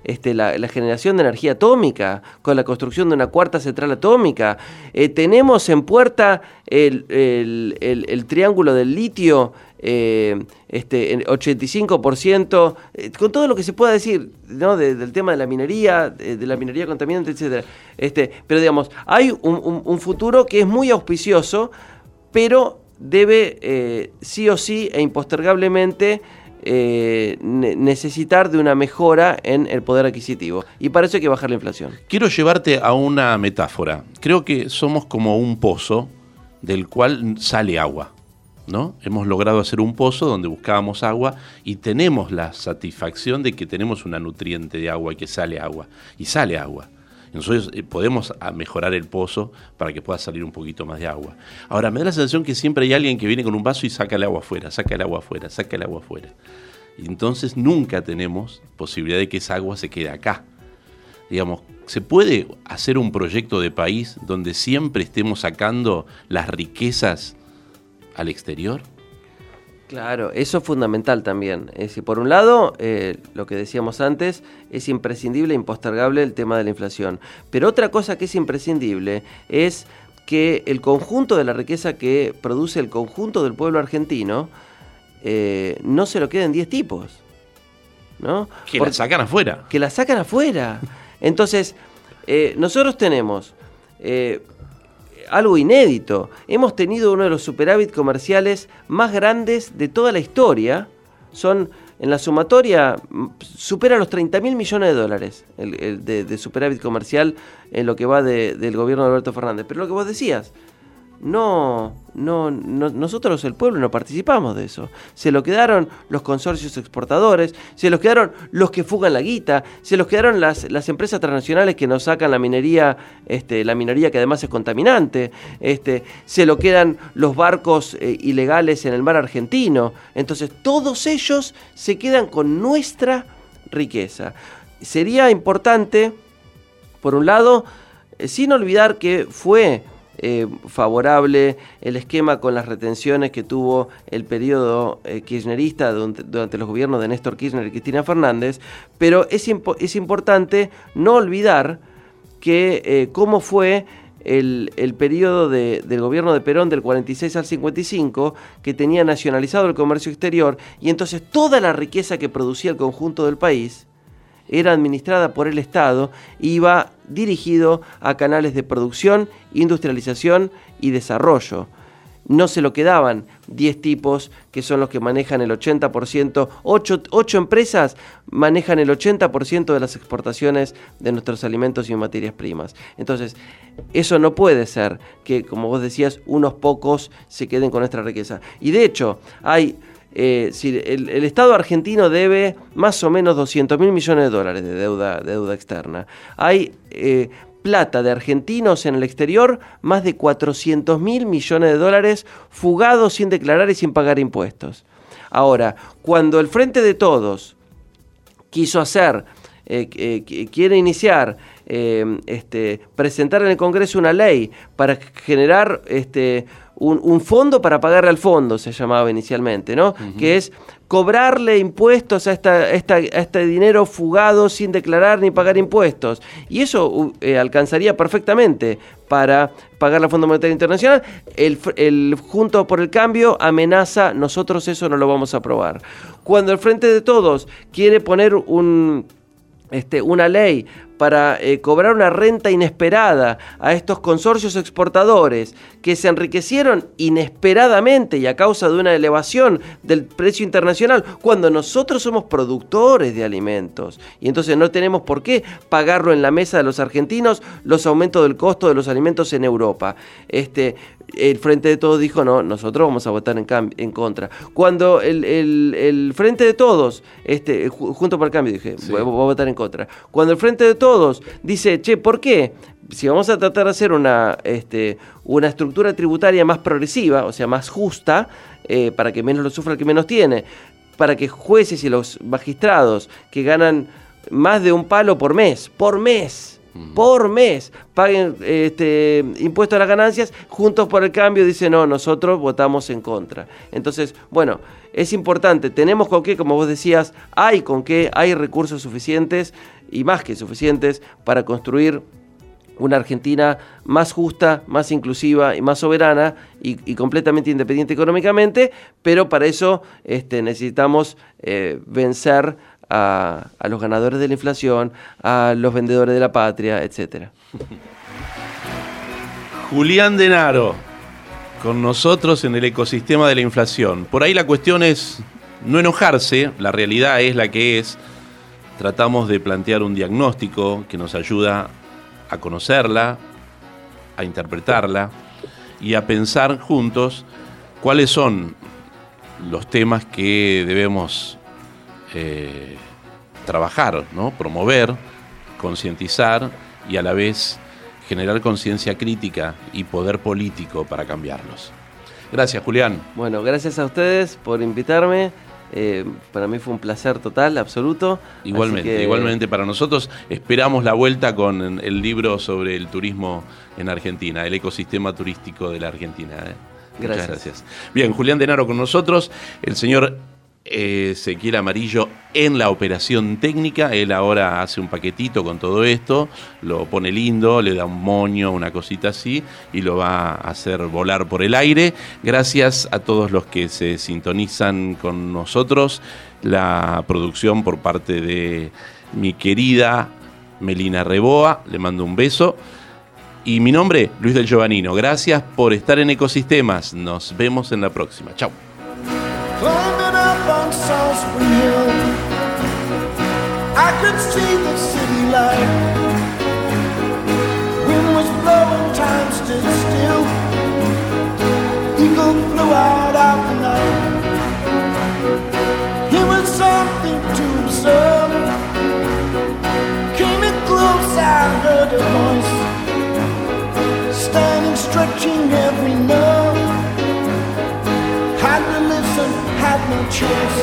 este, la, generación de energía atómica con la construcción de una cuarta central atómica. tenemos en puerta el, triángulo del litio eh, este, 85%, eh, con todo lo que se pueda decir ¿no? del tema de la minería, de, la minería contaminante, etc. Este, pero digamos, hay un, futuro que es muy auspicioso, pero debe eh, sí o sí e impostergablemente eh, necesitar de una mejora en el poder adquisitivo. Y para eso hay que bajar la inflación. Quiero llevarte a una metáfora. Creo que somos como un pozo del cual sale agua. ¿no? Hemos logrado hacer un pozo donde buscábamos agua y tenemos la satisfacción de que tenemos una nutriente de agua y que sale agua. Y sale agua. Nosotros eh, podemos ah, mejorar el pozo para que pueda salir un poquito más de agua. Ahora, me da la sensación que siempre hay alguien que viene con un vaso y saca el agua afuera, saca el agua afuera, saca el agua afuera. Y entonces nunca tenemos posibilidad de que esa agua se quede acá. Digamos, ¿se puede hacer un proyecto de país donde siempre estemos sacando las riquezas al exterior? Claro, eso es fundamental también. Es decir, por un lado, eh, lo que decíamos antes, es imprescindible e impostergable el tema de la inflación. Pero otra cosa que es imprescindible es que el conjunto de la riqueza que produce el conjunto del pueblo argentino eh, no se lo queden 10 tipos. ¿no? Que la sacan afuera. Que la sacan afuera. Entonces, eh, nosotros tenemos algo inédito. Hemos tenido uno de los superávit comerciales más grandes de toda la historia. Son, en la sumatoria, supera los 30 mil millones de dólares el, de, superávit comercial en lo que va del gobierno de Alberto Fernández. Pero lo que vos decías, no, no, nosotros el pueblo no participamos de eso. Se lo quedaron los consorcios exportadores, se los quedaron los que fugan la guita, se los quedaron las, las empresas transnacionales que nos sacan la minería, este, la minería que además es contaminante, este, se lo quedan los barcos eh, ilegales en el mar argentino. Entonces todos ellos se quedan con nuestra riqueza. Sería importante, por un lado, eh, sin olvidar que fue eh, favorable el esquema con las retenciones que tuvo el periodo eh, kirchnerista durante, los gobiernos de Néstor Kirchner y Cristina Fernández, pero es, es importante no olvidar que eh, cómo fue el, el periodo del gobierno de Perón del 46 al 55, que tenía nacionalizado el comercio exterior, y entonces toda la riqueza que producía el conjunto del país era administrada por el Estado y iba dirigido a canales de producción, industrialización y desarrollo. No se lo quedaban 10 tipos que son los que manejan el 80%, 8, empresas manejan el 80% de las exportaciones de nuestros alimentos y materias primas. Entonces, eso no puede ser que, como vos decías, unos pocos se queden con nuestra riqueza. Y de hecho, hay eh, el, Estado argentino debe más o menos 200 mil millones de dólares de deuda, deuda externa. Hay eh, plata de argentinos en el exterior, más de 400 mil millones de dólares fugados sin declarar y sin pagar impuestos. Ahora, cuando el Frente de Todos quiso hacer, eh, quiere iniciar este, presentar en el Congreso una ley para generar este, un, fondo para pagarle al fondo, se llamaba inicialmente, ¿no? Que es cobrarle impuestos a, esta, este dinero fugado sin declarar ni pagar impuestos. Y eso eh, alcanzaría perfectamente para pagar la Fondo Monetario Internacional. El, el Junto por el Cambio amenaza, nosotros eso no lo vamos a aprobar. Cuando el Frente de Todos quiere poner un, este, una ley para eh, cobrar una renta inesperada a estos consorcios exportadores que se enriquecieron inesperadamente y a causa de una elevación del precio internacional, cuando nosotros somos productores de alimentos y entonces no tenemos por qué pagarlo en la mesa de los argentinos los aumentos del costo de los alimentos en Europa. Este, el Frente de Todos dijo, no, nosotros vamos a votar en, en contra. Cuando el, Frente de Todos, este, junto para el cambio, dije, voy, a votar en contra. Cuando el Frente de Todos dice, che, ¿por qué? Si vamos a tratar de hacer una, este, una estructura tributaria más progresiva, o sea, más justa, eh, para que menos lo sufra el que menos tiene, para que jueces y los magistrados que ganan más de un palo por mes, por mes, por mes paguen este, impuesto a las ganancias, Juntos por el Cambio dice no, nosotros votamos en contra. Entonces, bueno, es importante, tenemos con qué, como vos decías, hay con qué, hay recursos suficientes y más que suficientes para construir una Argentina más justa, más inclusiva y más soberana y, completamente independiente económicamente, pero para eso este, necesitamos eh, vencer a, los ganadores de la inflación, a los vendedores de la patria, etc. Julián Denaro, con nosotros en el ecosistema de la inflación. Por ahí la cuestión es no enojarse, la realidad es la que es. Tratamos de plantear un diagnóstico que nos ayuda a conocerla, a interpretarla y a pensar juntos cuáles son los temas que debemos eh, trabajar, ¿no? promover, concientizar y a la vez generar conciencia crítica y poder político para cambiarlos. Gracias, Julián. Bueno, gracias a ustedes por invitarme. Eh, para mí fue un placer total, absoluto. Igualmente, igualmente para nosotros. Esperamos la vuelta con el libro sobre el turismo en Argentina, el ecosistema turístico de la Argentina. ¿eh? Gracias. gracias. Bien, Julián Denaro con nosotros, el señor Ezequiel Amarillo en la operación técnica. Él ahora hace un paquetito con todo esto, lo pone lindo, le da un moño, una cosita así, y lo va a hacer volar por el aire. Gracias a todos los que se sintonizan con nosotros. La producción por parte de mi querida Melina Reboa, le mando un beso. Y mi nombre, Luis del Giovanino. Gracias por estar en Ecosistemas. Nos vemos en la próxima. Chao. On South Hill. I could see the city light. Wind was blowing, time stood still. Eagle flew out of the night. It was something to observe. Came in close, I heard a voice. Standing, stretching every nerve. had no choice.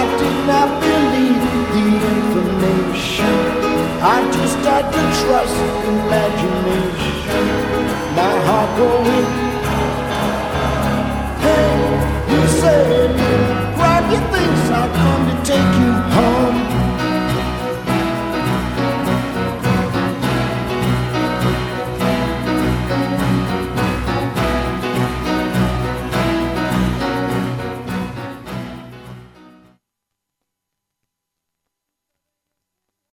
I did not believe the information. I just had to trust imagination. My heart going. Hey, you said, grab your things, I'll come to take you home.